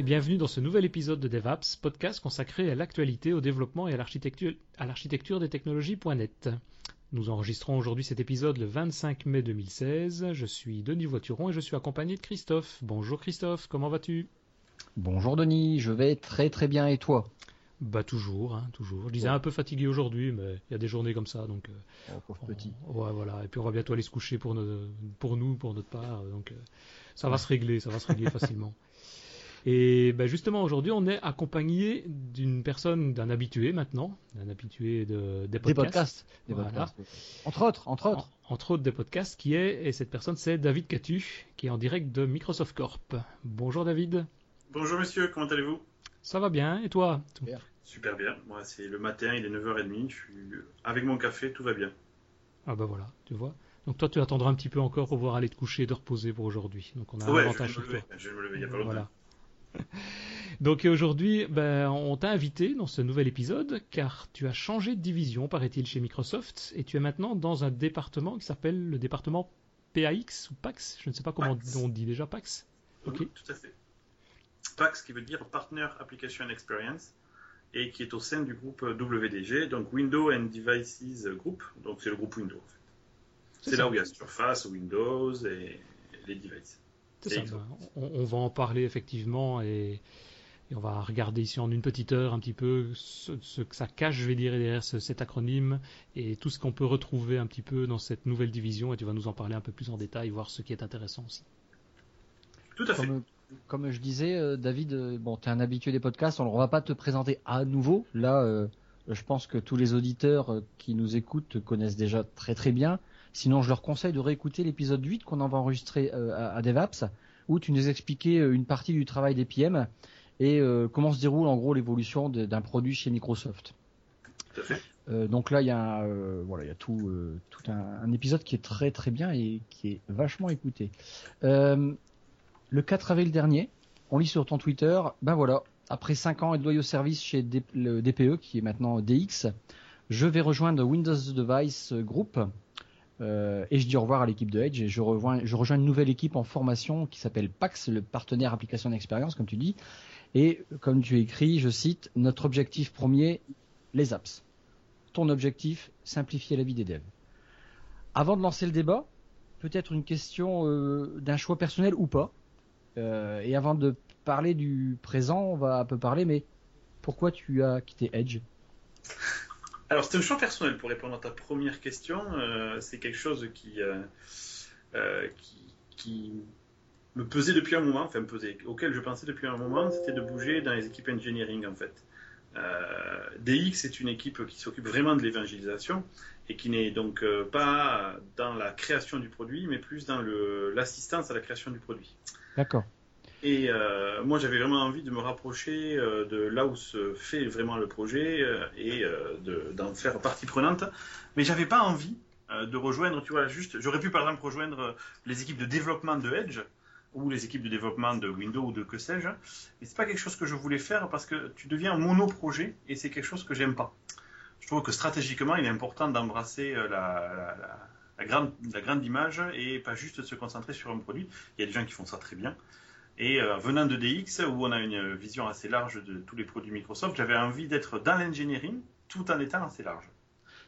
et bienvenue dans ce nouvel épisode de DevApps, podcast consacré à l'actualité, au développement et à l'architecture, des technologies.net. Nous enregistrons aujourd'hui cet épisode le 25 mai 2016. Je suis Denis Voituron et je suis accompagné de Christophe. Bonjour Christophe, comment vas-tu? Bonjour Denis, je vais très très bien et toi? Bah toujours, hein, toujours. Je disais un peu fatigué aujourd'hui, mais il y a des journées comme ça, donc. Euh, oh, pauvre petit. ouais, voilà. Et puis on va bientôt aller se coucher pour, pour nous, pour notre part, donc euh, ça va se régler, ça va se régler facilement. Et ben justement, aujourd'hui, on est accompagné d'une personne, d'un habitué maintenant, d'un habitué de, des podcasts. Des podcasts. Entre autres, entre autres. entre autres des podcasts, qui est, et cette personne, c'est David Catu, qui est en direct de Microsoft Corp. Bonjour David. Bonjour monsieur, comment allez-vous? Ça va bien, et toi? Super. Super bien. Moi, c'est le matin, il est 9h30, je suis avec mon café, tout va bien. Ah bah voilà, tu vois. Donc toi, tu attendras un petit peu encore pour pouvoir aller te coucher et te reposer pour aujourd'hui. Donc on a un avantage sur toi. Je vais me lever, il n'y a pas longtemps. Voilà. Donc aujourd'hui, ben, on t'a invité dans ce nouvel épisode car tu as changé de division, paraît-il, chez Microsoft et tu es maintenant dans un département qui s'appelle le département PAX ou PAX, je ne sais pas comment on dit déjà PAX. Ok. tout à fait. PAX qui veut dire Partner Application Experience et qui est au sein du groupe WDG, donc Windows and Devices Group, donc c'est le groupe Windows. C'est là où il y a Surface, Windows et les devices. Ça, on, va en parler effectivement et, on va regarder ici en une petite heure un petit peu ce, que ça cache, je vais dire, derrière cet acronyme et tout ce qu'on peut retrouver un petit peu dans cette nouvelle division et tu vas nous en parler un peu plus en détail, voir ce qui est intéressant aussi. Tout à fait. Comme, je disais, euh, David, euh, bon, tu es un habitué des podcasts, on ne va pas te présenter à nouveau. Là, euh, je pense que tous les auditeurs qui nous écoutent te connaissent déjà très très bien. Sinon, je leur conseille de réécouter l'épisode 8 qu'on va enregistrer euh, à, DevApps, où tu nous expliquais euh, une partie du travail des PM et euh, comment se déroule en gros l'évolution d'un produit chez Microsoft. Tout à fait. donc là, il y a, voilà, il y a tout, tout un, épisode qui est très très bien et qui est vachement écouté. le 4 avril dernier, on lit sur ton Twitter, ben voilà, après 5 ans et de loyaux services chez le DPE, qui est maintenant DX, je vais rejoindre Windows Device Group euh, et je dis au revoir à l'équipe de Edge et je rejoins, une nouvelle équipe en formation qui s'appelle PAX, le partenaire application d'expérience, comme tu dis. Et comme tu écris, je cite, notre objectif premier, les apps. Ton objectif, simplifier la vie des devs. Avant de lancer le débat, peut-être une question euh, d'un choix personnel ou pas. Euh, et avant de parler du présent, on va un peu parler, mais pourquoi tu as quitté Edge? Alors, c'est un choix personnel pour répondre à ta première question. Euh, c'est quelque chose qui, euh, euh, qui, qui, me pesait depuis un moment, enfin, me pesait, auquel je pensais depuis un moment, c'était de bouger dans les équipes engineering, en fait. DX est une équipe qui s'occupe vraiment de l'évangélisation et qui n'est donc pas dans la création du produit, mais plus dans l'assistance à la création du produit. D'accord. Et euh, moi, j'avais vraiment envie de me rapprocher euh, de là où se fait vraiment le projet euh, et d'en faire partie prenante. Mais j'avais pas envie de rejoindre, tu vois, juste, j'aurais pu par exemple rejoindre les équipes de développement de Edge ou les équipes de développement de Windows ou de que sais-je. Mais c'est pas quelque chose que je voulais faire parce que tu deviens monoprojet et c'est quelque chose que j'aime pas. Je trouve que stratégiquement, il est important d'embrasser la, grande, la grande image et pas juste se concentrer sur un produit. Il y a des gens qui font ça très bien. Et euh, venant de DX, où on a une vision assez large de tous les produits Microsoft, j'avais envie d'être dans l'engineering tout en étant assez large.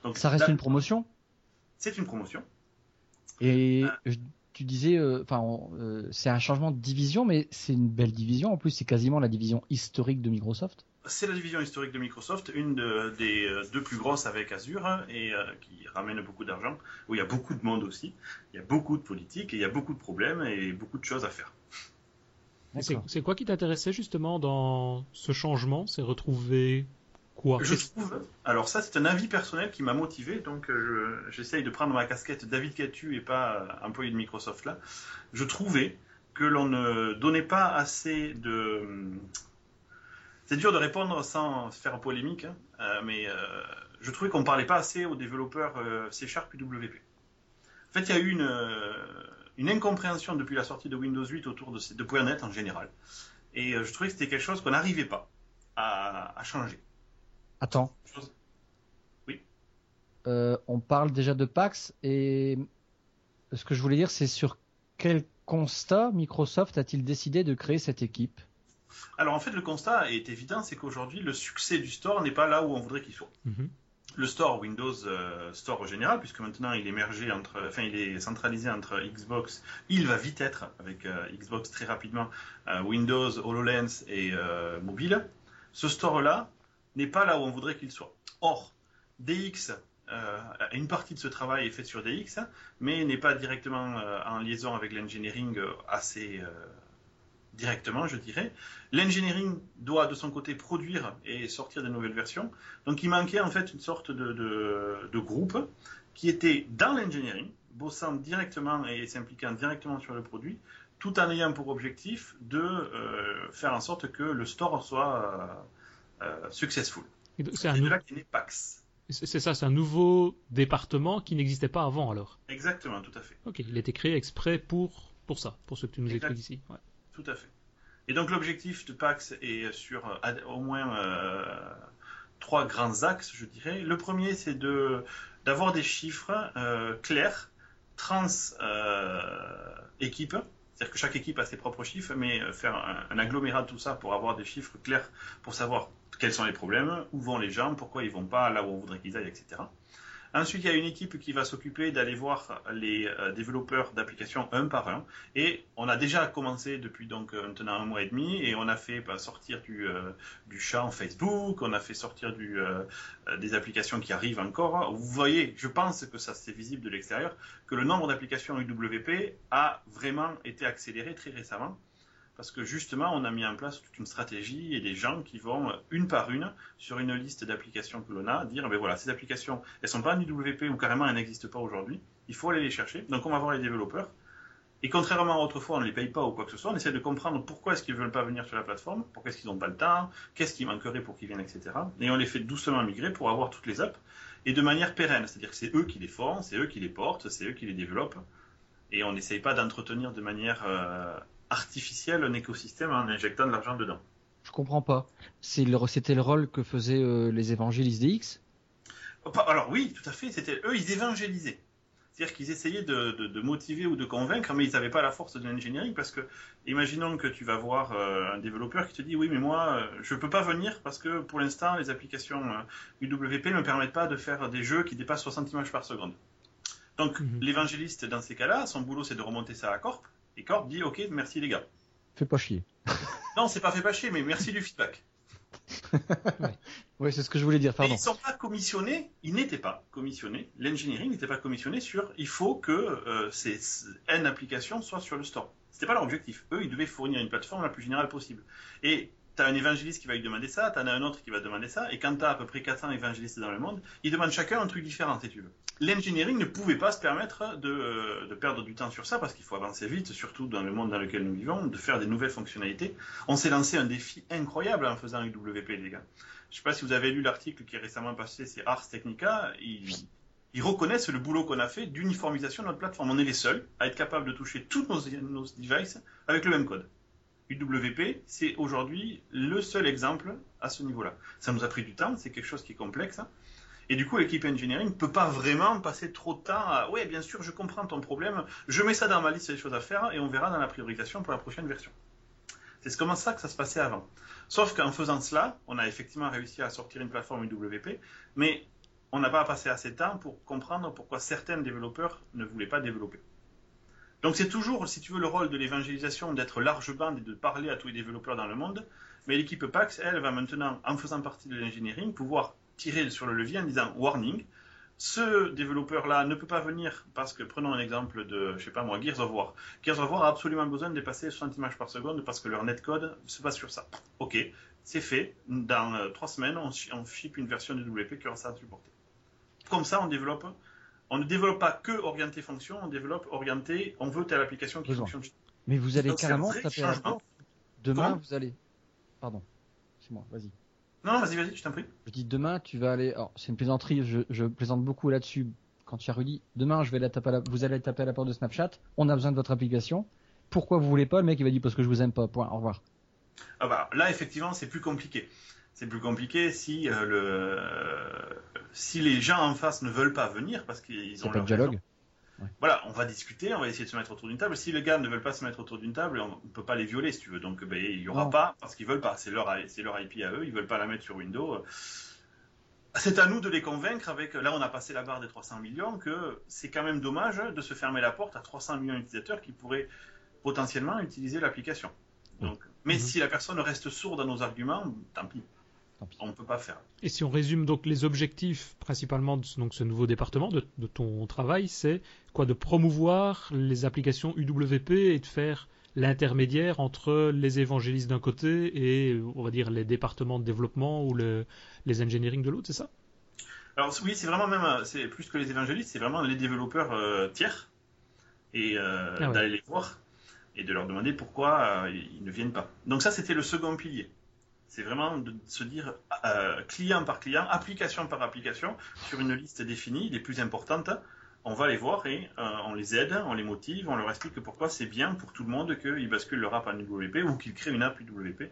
Donc ça reste une promotion? C'est une promotion. Et euh. tu disais, euh, enfin, c'est un changement de division, mais c'est une belle division. En plus, c'est quasiment la division historique de Microsoft. C'est la division historique de Microsoft, une des deux plus grosses avec Azure et qui ramène beaucoup d'argent, où il y a beaucoup de monde aussi, il y a beaucoup de politique, et il y a beaucoup de problèmes et beaucoup de choses à faire. C'est quoi qui t'intéressait justement dans ce changement? C'est retrouver quoi? Je trouve. Alors ça, c'est un avis personnel qui m'a motivé. Donc euh, j'essaye de prendre ma casquette David Catu et pas employé de Microsoft là. Je trouvais que l'on ne donnait pas assez de. C'est dur de répondre sans faire polémique, hein, euh, mais euh, je trouvais qu'on parlait pas assez aux développeurs C Sharp et WP. En fait, il y a eu une une incompréhension depuis la sortie de Windows 8 autour de, ces, de .NET en général. Et euh, je trouvais que c'était quelque chose qu'on n'arrivait pas à, changer. Attends. Oui. Euh, on parle déjà de Pax et ce que je voulais dire, c'est sur quel constat Microsoft a-t-il décidé de créer cette équipe? Alors en fait, le constat est évident, c'est qu'aujourd'hui, le succès du store n'est pas là où on voudrait qu'il soit. Mhm. Le store Windows euh, Store général, puisque maintenant il est entre, enfin il est centralisé entre Xbox, il va vite être avec euh, Xbox très rapidement, euh, Windows, HoloLens et euh, mobile. Ce store-là n'est pas là où on voudrait qu'il soit. Or, DX, une partie de ce travail est faite sur DX, mais n'est pas directement en liaison avec l'engineering assez directement, je dirais. L'engineering doit de son côté produire et sortir de nouvelles versions. Donc il manquait en fait une sorte de, de, de groupe qui était dans l'engineering, bossant directement et s'impliquant directement sur le produit, tout en ayant pour objectif de euh, faire en sorte que le store soit euh, euh, successful. C'est un C'est de nou- là qu'est né PAX. c'est c'est ça, c'est un nouveau département qui n'existait pas avant alors. Exactement, tout à fait. Ok, il a été créé exprès pour, pour ça, pour ce que tu nous Exact. expliques ici. Ouais. Tout à fait. Et donc l'objectif de PAX est sur euh, au moins euh, trois grands axes, je dirais. Le premier, c'est de d'avoir des chiffres euh, clairs, trans euh, équipes. C'est-à-dire que chaque équipe a ses propres chiffres, mais faire un, agglomérat de tout ça pour avoir des chiffres clairs, pour savoir quels sont les problèmes, où vont les gens, pourquoi ils vont pas là où on voudrait qu'ils aillent, etc. Ensuite, il y a une équipe qui va s'occuper d'aller voir les euh, développeurs d'applications un par un. Et on a déjà commencé depuis donc euh, maintenant un mois et demi, et on a fait bah, sortir du, euh, du champ Facebook, on a fait sortir du, des applications qui arrivent encore. Vous voyez, je pense que ça c'est visible de l'extérieur, que le nombre d'applications UWP a vraiment été accéléré très récemment. Parce que justement, on a mis en place toute une stratégie et des gens qui vont euh, une par une sur une liste d'applications que l'on a dire ben voilà ces applications elles sont pas en UWP ou carrément elles n'existent pas aujourd'hui. Il faut aller les chercher. Donc on va voir les développeurs. Et contrairement à autrefois, on ne les paye pas ou quoi que ce soit, on essaie de comprendre pourquoi est-ce qu'ils ne veulent pas venir sur la plateforme, pourquoi est-ce qu'ils n'ont pas le temps, qu'est-ce qui manquerait pour qu'ils viennent, etc. Et on les fait doucement migrer pour avoir toutes les apps, et de manière pérenne. C'est-à-dire que c'est eux qui les font, c'est eux qui les portent, c'est eux qui les développent. Et on n'essaye pas d'entretenir de manière euh, artificielle un écosystème en injectant de l'argent dedans. Je comprends pas. C'était le rôle que faisaient euh, les évangélistes DX Pas- Alors oui, tout à fait, c'était eux, ils évangélisaient. C'est-à-dire qu'ils essayaient de, de- de motiver ou de convaincre, mais ils n'avaient pas la force de l'engineering parce que, imaginons que tu vas voir euh, un développeur qui te dit oui, mais moi, euh, je peux pas venir parce que pour l'instant, les applications euh, UWP ne me permettent pas de faire des jeux qui dépassent 60 images par seconde. Donc, Mhm. l'évangéliste, dans ces cas-là, son boulot, c'est de remonter ça à Corp, et Corp dit ok, merci les gars. Fais pas chier. Non, c'est pas fait pas chier, mais merci du feedback. Oui, c'est ce que je voulais dire, Et pardon. ils sont pas commissionnés, ils n'étaient pas commissionnés, l'engineering n'était pas commissionné sur il faut que euh, ces N applications soient sur le store. C'était pas leur objectif. Eux, ils devaient fournir une plateforme la plus générale possible. Et tu as un évangéliste qui va lui demander ça, tu en as un autre qui va demander ça, et quand tu as à peu près 400 évangélistes dans le monde, ils demandent chacun un truc différent, si tu veux. L'engineering ne pouvait pas se permettre de, euh, de perdre du temps sur ça, parce qu'il faut avancer vite, surtout dans le monde dans lequel nous vivons, de faire des nouvelles fonctionnalités. On s'est lancé un défi incroyable en faisant UWP, les gars. Je sais pas si vous avez lu l'article qui est récemment passé, c'est Ars Technica. Ils, reconnaissent le boulot qu'on a fait d'uniformisation de notre plateforme. On est les seuls à être capables de toucher tous nos, nos devices avec le même code. UWP, c'est aujourd'hui le seul exemple à ce niveau-là. Ça nous a pris du temps, c'est quelque chose qui est complexe. hein. Et du coup, l'équipe engineering ne peut pas vraiment passer trop de temps à ouais, bien sûr, je comprends ton problème, je mets ça dans ma liste des choses à faire et on verra dans la priorisation pour la prochaine version. C'est comme ça que ça se passait avant. Sauf qu'en faisant cela, on a effectivement réussi à sortir une plateforme UWP, mais on n'a pas passé assez de temps pour comprendre pourquoi certains développeurs ne voulaient pas développer. Donc c'est toujours, si tu veux, le rôle de l'évangélisation d'être large bande et de parler à tous les développeurs dans le monde, mais l'équipe PAX, elle, va maintenant, en faisant partie de l'engineering, pouvoir tirer sur le levier en disant warning, ce développeur-là ne peut pas venir parce que, prenons un exemple de, je sais pas moi, Gears of War. Gears of War a absolument besoin de dépasser 60 images par seconde parce que leur netcode se base sur ça. Ok, c'est fait. Dans euh, trois semaines, on, on ship une version de WP qui aura ça à supporter. Comme ça, on développe. On ne développe pas que orienté fonction, on développe orienté, on veut telle application qui Besoin. fonctionne. Mais vous allez Donc, carrément taper à la porte. Demain, Comment? vous allez. Pardon. C'est moi, vas-y. Non, vas-y, vas-y, je t'en prie. Je dis demain, tu vas aller. Alors, c'est une plaisanterie, je, je plaisante beaucoup là-dessus quand tu as Rudy. Demain, je vais la taper à la... vous allez taper à la porte de Snapchat. On a besoin de votre application. Pourquoi vous voulez pas? Le mec, il va dire parce que je vous aime pas. Point. Au revoir. Ah bah, là, effectivement, c'est plus compliqué. C'est plus compliqué si, euh, le, si les gens en face ne veulent pas venir parce qu'ils ont leur dialogue. raison. Voilà, on va discuter, on va essayer de se mettre autour d'une table. Si les gars ne veulent pas se mettre autour d'une table, on ne peut pas les violer, si tu veux. Donc, ben, il n'y aura pas, parce qu'ils veulent pas. C'est leur, leur IP à eux, ils veulent pas la mettre sur Windows. C'est à nous de les convaincre avec, là on a passé la barre des 300 millions, que c'est quand même dommage de se fermer la porte à 300 millions d'utilisateurs qui pourraient potentiellement utiliser l'application. Donc, mais mhm. si la personne reste sourde à nos arguments, tant pis. On ne peut pas faire. Et si on résume donc les objectifs principalement de donc, ce nouveau département, de, ton travail, c'est quoi De promouvoir les applications UWP et de faire l'intermédiaire entre les évangélistes d'un côté et on va dire les départements de développement ou les engineering de l'autre, c'est ça? Alors oui, c'est vraiment même c'est plus que les évangélistes, c'est vraiment les développeurs euh, tiers et euh, ah d'aller les voir et de leur demander pourquoi euh, ils ne viennent pas. Donc ça, c'était le second pilier. C'est vraiment de se dire euh, client par client, application par application, sur une liste définie, les plus importantes, on va les voir et euh, on les aide, on les motive, on leur explique pourquoi c'est bien pour tout le monde qu'ils basculent leur app en UWP ou qu'ils créent une app UWP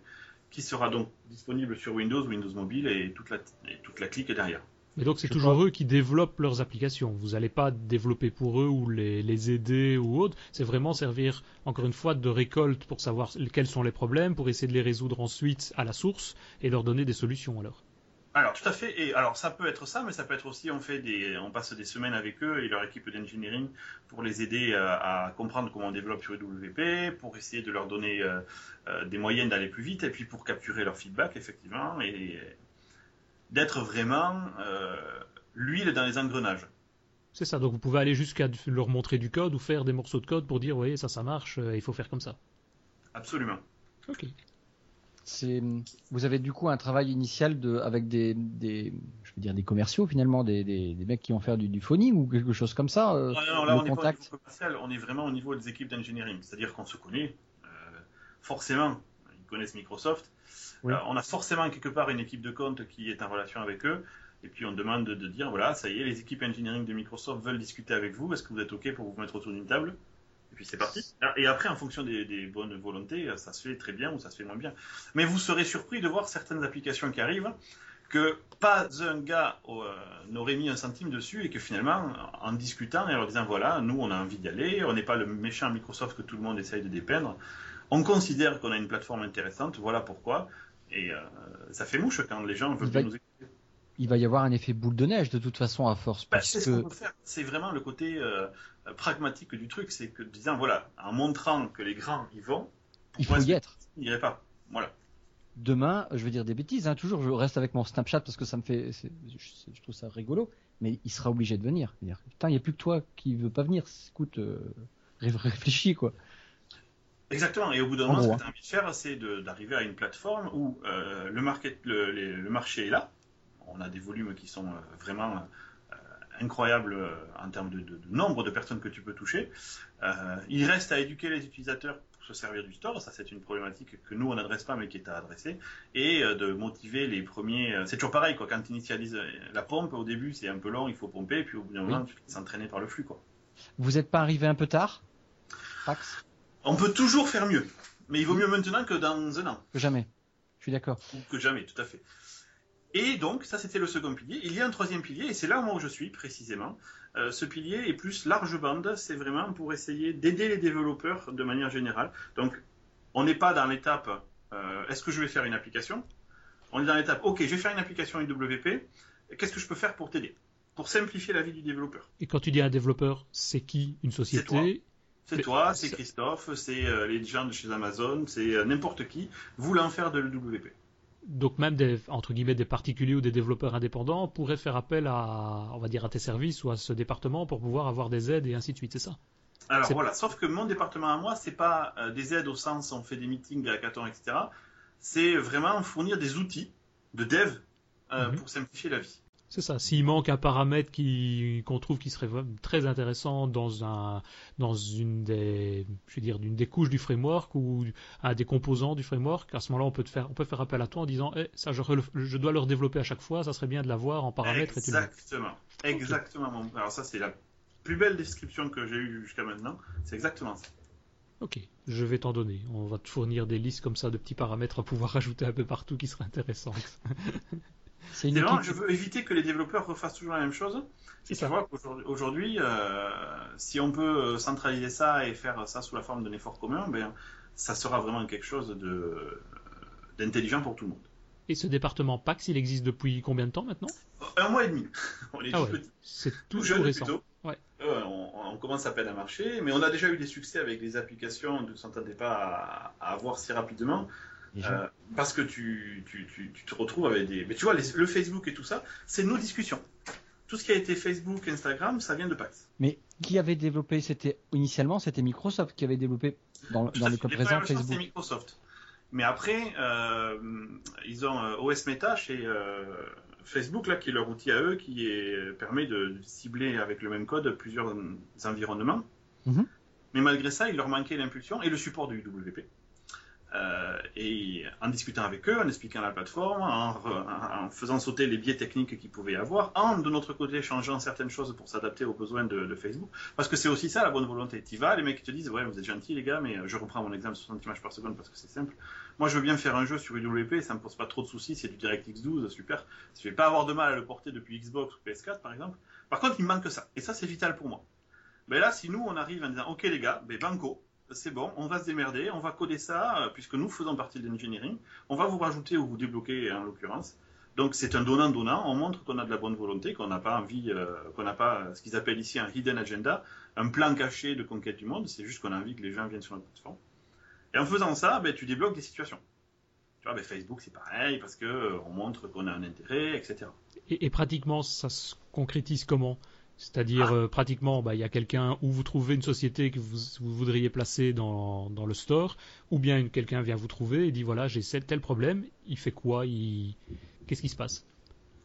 qui sera donc disponible sur Windows, Windows Mobile et et toute la clique derrière. Mais donc c'est toujours eux qui développent leurs applications. Vous n'allez pas développer pour eux ou les, aider ou autre. C'est vraiment servir, encore une fois, de récolte pour savoir quels sont les problèmes, pour essayer de les résoudre ensuite à la source et leur donner des solutions alors. Alors tout à fait. Et alors ça peut être ça, mais ça peut être aussi on fait des, on passe des semaines avec eux et leur équipe d'engineering pour les aider euh, à, comprendre comment on développe sur WP, pour essayer de leur donner euh, euh, des moyens d'aller plus vite et puis pour capturer leur feedback effectivement et d'être vraiment euh, l'huile dans les engrenages. C'est ça, donc vous pouvez aller jusqu'à leur montrer du code ou faire des morceaux de code pour dire, oui, ça, ça marche, euh, il faut faire comme ça. Absolument. Ok. Vous avez du coup un travail initial de, avec des, je veux dire des commerciaux finalement, des, des, mecs qui vont faire du, du phoning ou quelque chose comme ça. Euh, non, non, là on contact? est commercial, on est vraiment au niveau des équipes d'engineering, c'est-à-dire qu'on se connaît. forcément, ils connaissent Microsoft, euh, on a forcément quelque part une équipe de compte qui est en relation avec eux. Et puis on demande de, dire voilà, ça y est, les équipes engineering de Microsoft veulent discuter avec vous. Est-ce que vous êtes OK pour vous mettre autour d'une table? Et puis c'est parti. Et après, en fonction des, bonnes volontés, ça se fait très bien ou ça se fait moins bien. Mais vous serez surpris de voir certaines applications qui arrivent que pas un gars euh, n'aurait mis un centime dessus et que finalement, en discutant et en leur disant voilà, nous on a envie d'y aller, on n'est pas le méchant Microsoft que tout le monde essaye de dépeindre, on considère qu'on a une plateforme intéressante, voilà pourquoi. Et euh, ça fait mouche quand les gens veulent nous écouter. Il va y avoir un effet boule de neige de toute façon à force. Bah, parce que... C'est vraiment le côté euh, pragmatique du truc, c'est que disant voilà, en montrant que les grands y vont, il faut y être. Il n'y pas? Voilà. Demain, je vais dire des bêtises, hein, toujours, je reste avec mon Snapchat parce que ça me fait, je, trouve ça rigolo, mais il sera obligé de venir. Putain, il n'y a plus que toi qui veut pas venir. Écoute, euh, réfléchis quoi. Exactement. Et au bout d'un moment, ce que tu as envie de faire, c'est d'arriver à une plateforme où euh, le, market, le, marché est là. On a des volumes qui sont euh, vraiment euh, incroyables en termes de, nombre de personnes que tu peux toucher. il reste à éduquer les utilisateurs pour se servir du store. Ça, c'est une problématique que nous, on n'adresse pas, mais qui est à adresser. Et de motiver les premiers. C'est toujours pareil, quoi. Quand tu initialises la pompe, au début, c'est un peu long, il faut pomper. Et puis au bout d'un moment, tu te s'entraîner par le flux, quoi. Vous n'êtes pas arrivé un peu tard? Pax? On peut toujours faire mieux, mais il vaut mieux maintenant que dans un an. Que jamais. Je suis d'accord. Que jamais, tout à fait. Et donc, ça c'était le second pilier. Il y a un troisième pilier, et c'est là où je suis précisément. Euh, ce pilier est plus large bande, c'est vraiment pour essayer d'aider les développeurs de manière générale. Donc, on n'est pas dans l'étape euh, est-ce que je vais faire une application? On est dans l'étape ok, je vais faire une application IWP, qu'est-ce que je peux faire pour t'aider? Pour simplifier la vie du développeur. Et quand tu dis un développeur, c'est qui Une société? C'est toi, c'est Christophe, c'est euh, les gens de chez Amazon, c'est euh, n'importe qui voulant faire de l'UWP. Donc même des entre guillemets des particuliers ou des développeurs indépendants pourraient faire appel à on va dire à tes services ou à ce département pour pouvoir avoir des aides et ainsi de suite, c'est ça? Alors voilà, sauf que mon département à moi, c'est pas euh, des aides au sens on fait des meetings, des hackathons, etc. C'est vraiment fournir des outils de dev mhm. pour simplifier la vie. C'est ça. S'il manque un paramètre qui qu'on trouve qui serait très intéressant dans un dans une des je veux dire d'une des couches du framework ou un des composants du framework, à ce moment-là on peut te faire on peut faire appel à toi en disant eh, ça je, je dois le redévelopper à chaque fois, ça serait bien de l'avoir en paramètres. Exactement. Exactement. Alors ça c'est la plus belle description que j'ai eue jusqu'à maintenant. C'est exactement ça. Ok, je vais t'en donner. On va te fournir des listes comme ça de petits paramètres à pouvoir rajouter un peu partout qui seraient intéressantes. C'est équipe... je veux éviter que les développeurs refassent toujours la même chose. C'est tu vois qu'aujourd'hui, euh, si on peut centraliser ça et faire ça sous la forme d'un effort commun, ben, ça sera vraiment quelque chose d'intelligent pour tout le monde. Et ce département PAX, il existe depuis combien de temps maintenant? Un mois et demi. On est ah C'est tout, tout récent. Ouais. on, commence à peine à marcher, mais on a déjà eu des succès avec des applications on ne s'entendait pas à, avoir si rapidement. Euh, parce que tu, tu, tu, tu, te retrouves avec des. Mais tu vois, le Facebook et tout ça, c'est nos discussions. Tout ce qui a été Facebook, Instagram, ça vient de PAX. Mais qui avait développé C'était initialement, c'était Microsoft qui avait développé dans, dans le cas présent Facebook. C'est Microsoft. Mais après, euh, ils ont euh, OS Meta chez euh, Facebook, là, qui est leur outil à eux, qui est, permet de, cibler avec le même code plusieurs environnements. Mhm. Mais malgré ça, il leur manquait l'impulsion et le support du WP. Euh, et en discutant avec eux, en expliquant la plateforme, en, faisant sauter les biais techniques qu'ils pouvaient avoir, en de notre côté changeant certaines choses pour s'adapter aux besoins de, Facebook. Parce que c'est aussi ça la bonne volonté. Tu vas, les mecs te disent Ouais, vous êtes gentils les gars, mais je reprends mon exemple 60 images par seconde parce que c'est simple. Moi, je veux bien faire un jeu sur UWP, ça me pose pas trop de soucis, c'est du DirectX 12, super. Je vais pas avoir de mal à le porter depuis Xbox ou PS4 par exemple. Par contre, il me manque ça. Et ça, c'est vital pour moi. Mais ben là, si nous, on arrive en disant Ok les gars, ben banco, c'est bon, on va se démerder, on va coder ça, euh, puisque nous faisons partie de l'engineering. On va vous rajouter ou vous débloquer en l'occurrence. Donc c'est un donnant-donnant, on montre qu'on a de la bonne volonté, qu'on n'a pas envie, euh, qu'on n'a pas ce qu'ils appellent ici un hidden agenda, un plan caché de conquête du monde, c'est juste qu'on a envie que les gens viennent sur notre plateforme. Et en faisant ça, ben, tu débloques des situations. Tu vois, ben, Facebook c'est pareil, parce qu'on euh, montre qu'on a un intérêt, etc. Et, et, pratiquement, ça se concrétise comment? C'est-à-dire, ah. euh, pratiquement, bah, il y a quelqu'un où vous trouvez une société que vous, voudriez placer dans, le store, ou bien quelqu'un vient vous trouver et dit voilà, j'ai tel problème, il fait quoi Qu'est-ce qui se passe?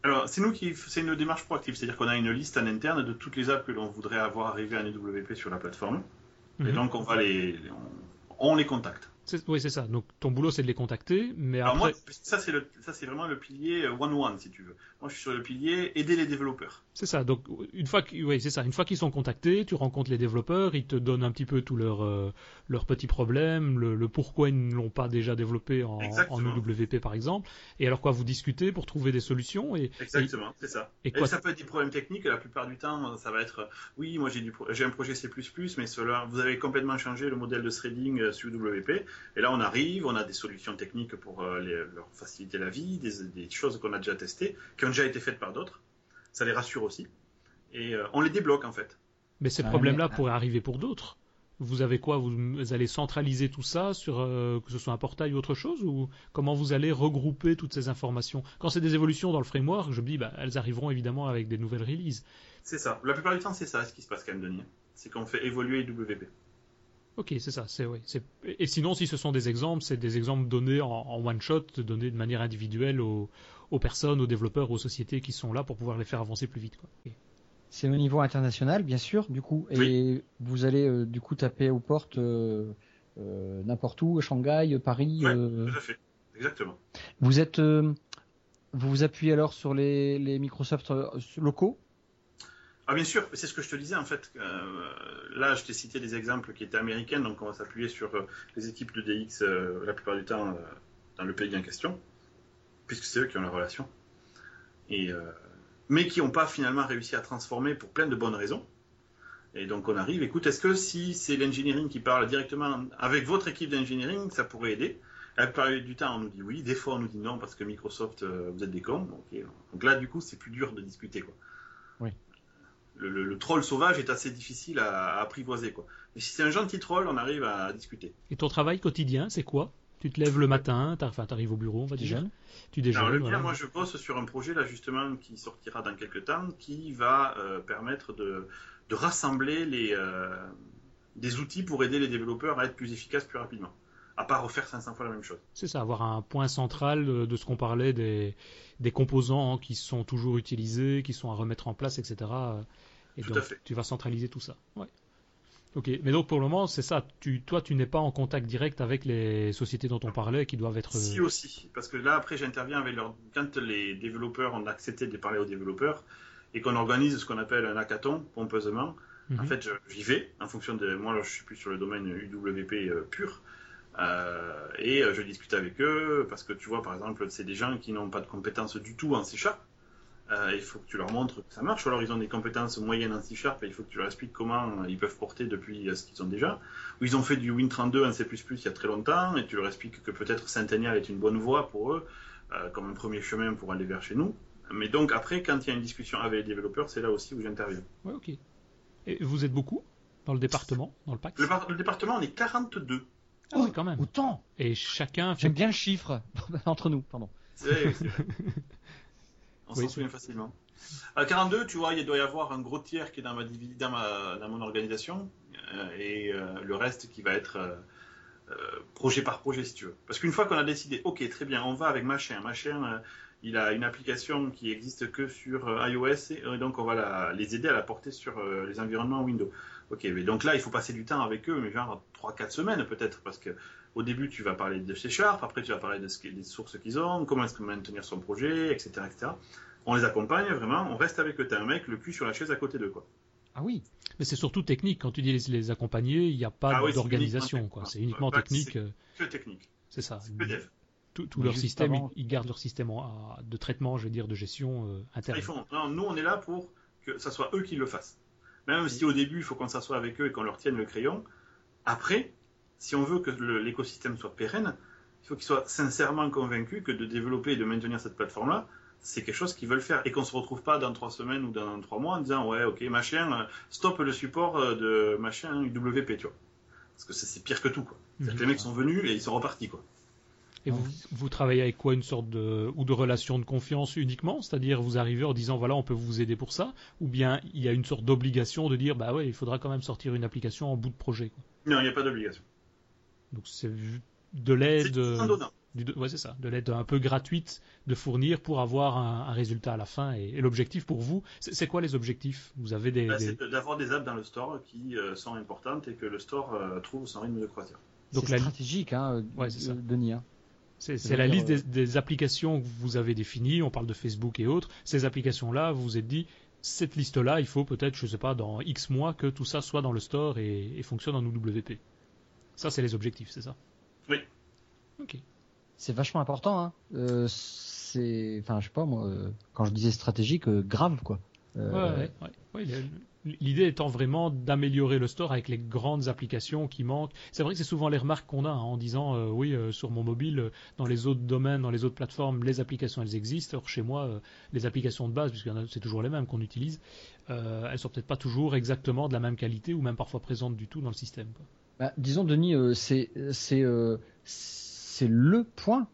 Alors, c'est nous qui, c'est une démarche proactive, c'est-à-dire qu'on a une liste en interne de toutes les apps que l'on voudrait avoir arriver à EWP sur la plateforme, et mhm. donc on va les, on les contacte. Oui, c'est ça. Donc ton boulot, c'est de les contacter, mais après... moi, ça c'est le, ça c'est vraiment le pilier one one si tu veux. Moi, je suis sur le pilier aider les développeurs. C'est ça. Donc une fois, oui, c'est ça. Une fois qu'ils sont contactés, tu rencontres les développeurs, ils te donnent un petit peu tous leurs euh, leurs petits problèmes, le, pourquoi ils ne l'ont pas déjà développé en, en, UWP par exemple. Et alors quoi, vous discutez pour trouver des solutions et. Exactement, c'est ça. Et, quoi... ça peut être des problèmes techniques. La plupart du temps, ça va être, oui, moi j'ai du, j'ai un projet C++, mais cela, vous avez complètement changé le modèle de threading euh, sur UWP. Et là, on arrive, on a des solutions techniques pour euh, leur faciliter la vie, des, choses qu'on a déjà testées, qui ont déjà été faites par d'autres. Ça les rassure aussi. Et euh, on les débloque en fait. Mais ces problèmes-là pourraient arriver pour d'autres. Vous avez quoi? Vous, allez centraliser tout ça sur euh, que ce soit un portail ou autre chose ou comment vous allez regrouper toutes ces informations? Quand c'est des évolutions dans le framework, je me dis bah, elles arriveront évidemment avec des nouvelles releases. C'est ça. La plupart du temps, c'est ça ce qui se passe quand même, Denis. C'est qu'on fait évoluer WP. Ok, c'est ça. C'est oui. Et sinon, si ce sont des exemples, c'est des exemples donnés en, one shot, donnés de manière individuelle aux, personnes, aux développeurs, aux sociétés qui sont là pour pouvoir les faire avancer plus vite. Quoi. C'est au niveau international, bien sûr, du coup. Et vous allez euh, du coup taper aux portes euh, euh, n'importe où, Shanghai, Paris. Oui, tout à fait. Exactement. Vous êtes, vous vous appuyez alors sur les, les Microsoft locaux? Ah bien sûr, c'est ce que je te disais en fait. Euh, là, je t'ai cité des exemples qui étaient américains, donc on va s'appuyer sur euh, les équipes de DX euh, la plupart du temps dans le pays en question, puisque c'est eux qui ont la relation. Et, mais qui n'ont pas finalement réussi à transformer pour plein de bonnes raisons. Et donc on arrive, écoute, est-ce que si c'est l'engineering qui parle directement avec votre équipe d'engineering, ça pourrait aider? La plupart du temps, on nous dit oui, des fois on nous dit non parce que Microsoft, vous êtes des cons. Donc là, du coup, c'est plus dur de discuter. Quoi. Oui le, troll sauvage est assez difficile à, apprivoiser. Quoi. Mais si c'est un gentil troll, on arrive à discuter. Et ton travail quotidien, c'est quoi? Tu te lèves le matin, tu arrives au bureau, on va dire. Tu déjeunes. le moi je bosse sur un projet là justement qui sortira dans quelques temps, qui va euh, permettre de, rassembler les, euh, des outils pour aider les développeurs à être plus efficaces plus rapidement à pas refaire 500 fois la même chose. C'est ça, avoir un point central de, ce qu'on parlait des, des composants qui sont toujours utilisés, qui sont à remettre en place, etc. Et tout donc, à fait. tu vas centraliser tout ça. Ouais. Ok, mais donc pour le moment, c'est ça. Tu, toi, tu n'es pas en contact direct avec les sociétés dont on parlait qui doivent être. Si aussi, parce que là après, j'interviens avec leur. Quand les développeurs ont accepté de parler aux développeurs et qu'on organise ce qu'on appelle un hackathon pompeusement, en mhm. fait, j'y vais en fonction de. Moi, je suis plus sur le domaine UWP euh, pur. Euh, et je discute avec eux parce que tu vois, par exemple, c'est des gens qui n'ont pas de compétences du tout en C Sharp. Il faut que tu leur montres que ça marche, ou alors ils ont des compétences moyennes en C Sharp et il faut que tu leur expliques comment ils peuvent porter depuis ce qu'ils ont déjà. Ou ils ont fait du Win32 en C++ il y a très longtemps et tu leur expliques que peut-être Centennial est une bonne voie pour eux, comme un premier chemin pour aller vers chez nous. Mais donc après, quand il y a une discussion avec les développeurs, c'est là aussi où j'interviens. Ouais, ok. Et vous êtes beaucoup dans le département, dans le PAX? Le, département, on est 42. Ah oui, quand même. Autant Et chacun. J'aime bien le chiffre entre nous, pardon. C'est On s'en souvient facilement. À 42, tu vois, il doit y avoir un gros tiers qui est dans, ma, dans, ma, dans mon organisation euh, et euh, le reste qui va être euh, projet par projet, si tu veux. Parce qu'une fois qu'on a décidé, ok, très bien, on va avec machin, machin, il a une application qui existe que sur iOS et donc on va les aider à la porter sur les environnements Windows. Ok, mais donc là il faut passer du temps avec eux, mais genre 3-4 semaines peut-être, parce que au début tu vas parler de C Sharp, après tu vas parler de ce, des sources qu'ils ont, comment est-ce qu'on maintenir son projet, etc., etc. On les accompagne vraiment, on reste avec eux. T'as un mec le cul sur la chaise à côté d'eux, quoi. Ah oui. Mais c'est surtout technique. Quand tu dis les, accompagner, il n'y a pas ah d'organisation, quoi. C'est uniquement technique. C'est que technique. C'est ça. C'est que dev tout, leur système, ils, gardent leur système de traitement, je veux dire, de gestion euh, interne. nous, on est là pour que ce soit eux qui le fassent. Même si au début, il faut qu'on s'assoie avec eux et qu'on leur tienne le crayon. Après, si on veut que l'écosystème soit pérenne, il faut qu'ils soient sincèrement convaincus que de développer et de maintenir cette plateforme-là, c'est quelque chose qu'ils veulent faire et qu'on se retrouve pas dans trois semaines ou dans trois mois en disant ouais ok machin euh, stop le support euh, de machin UWP tu vois parce que c'est pire que tout quoi. Mhm. les mecs sont venus et ils sont repartis quoi. Et vous, vous, travaillez avec quoi Une sorte de ou de relation de confiance uniquement? C'est-à-dire vous arrivez en disant voilà on peut vous aider pour ça? Ou bien il y a une sorte d'obligation de dire bah ouais il faudra quand même sortir une application en bout de projet quoi. Non il n'y a pas d'obligation. Donc c'est de l'aide. Ouais, c'est ça, de l'aide un peu gratuite de fournir pour avoir un, résultat à la fin. Et, l'objectif pour vous, c'est quoi les objectifs? Vous avez des, bah, C'est d'avoir des apps dans le store qui euh, sont importantes et que le store euh, trouve son rythme de croisière. Donc c'est stratégique, hein, ouais, ça. Denis. Hein. C'est la liste des, applications que vous avez définies, on parle de Facebook et autres. Ces applications-là, vous vous êtes dit, cette liste-là, il faut peut-être, je ne sais pas, dans X mois que tout ça soit dans le store et, fonctionne en UWP. Ça, c'est les objectifs, c'est ça? Oui. Ok. C'est vachement important. Hein. Euh, c'est, enfin, je sais pas moi, euh, quand je disais stratégique, euh, grave quoi. ouais, ouais, ouais. L'idée étant vraiment d'améliorer le store avec les grandes applications qui manquent. C'est vrai que c'est souvent les remarques qu'on a hein, en disant euh, oui euh, sur mon mobile, euh, dans les autres domaines, dans les autres plateformes, les applications elles existent. Or chez moi, les applications de base, puisque c'est toujours les mêmes qu'on utilise, elles sont peut-être pas toujours exactement de la même qualité ou même parfois présentes du tout dans le système. Bah, disons Denis, c'est c'est c'est le point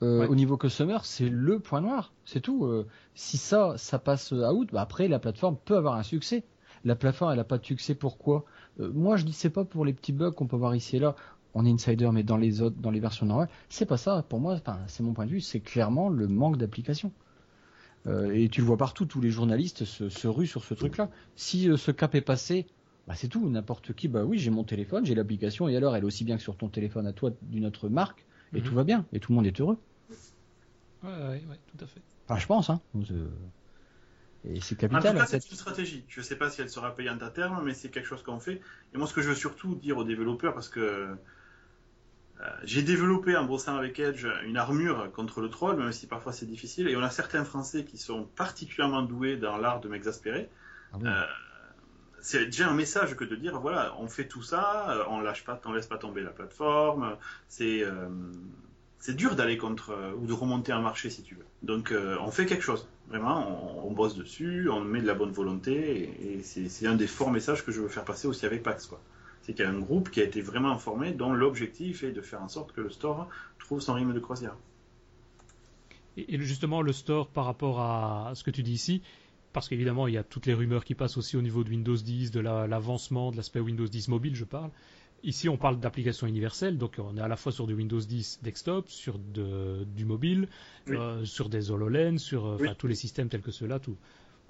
au niveau customer, c'est le point noir, c'est tout. si ça, ça passe out, bah après la plateforme peut avoir un succès la plateforme elle a pas de succès pourquoi? Euh, Moi je dis c'est pas pour les petits bugs qu'on peut voir ici et là. On est insider mais dans les autres, dans les versions normales, c'est pas ça. Pour moi, c'est mon point de vue, c'est clairement le manque d'application. Euh, et tu le vois partout, tous les journalistes se, ruent sur ce truc-là. Si euh, ce cap est passé, bah c'est tout. N'importe qui, bah oui, j'ai mon téléphone, j'ai l'application, et alors elle est aussi bien que sur ton téléphone à toi d'une autre marque, et mhm. tout va bien, et tout le monde est heureux. Ouais, ouais, ouais, tout à fait. Enfin, je pense, hein. Et c'est capital. En tout cas, c'est une stratégie. Je ne sais pas si elle sera payante à terme, mais c'est quelque chose qu'on fait. Et moi, ce que je veux surtout dire aux développeurs, parce que euh, j'ai développé en bossant avec Edge une armure contre le troll, même si parfois c'est difficile. Et on a certains Français qui sont particulièrement doués dans l'art de m'exaspérer. Ah euh, c'est déjà un message que de dire voilà, on fait tout ça, euh, on lâche pas, on laisse pas tomber la plateforme. C'est c'est dur d'aller contre ou de remonter un marché si tu veux. Donc on fait quelque chose. Vraiment, on, bosse dessus, on met de la bonne volonté, et, c'est un des forts messages que je veux faire passer aussi avec Pax. C'est qu'il y a un groupe qui a été vraiment formé, dont l'objectif est de faire en sorte que le store trouve son rythme de croisière. Et, justement, le store par rapport à ce que tu dis ici, parce qu'évidemment, il y a toutes les rumeurs qui passent aussi au niveau de Windows 10, de l'avancement de l'aspect Windows 10 mobile, je parle. Ici, on parle d'application universelle, donc on est à la fois sur du Windows 10 desktop, sur du mobile, euh, sur des HoloLens, sur euh, tous les systèmes tels que ceux-là, tout.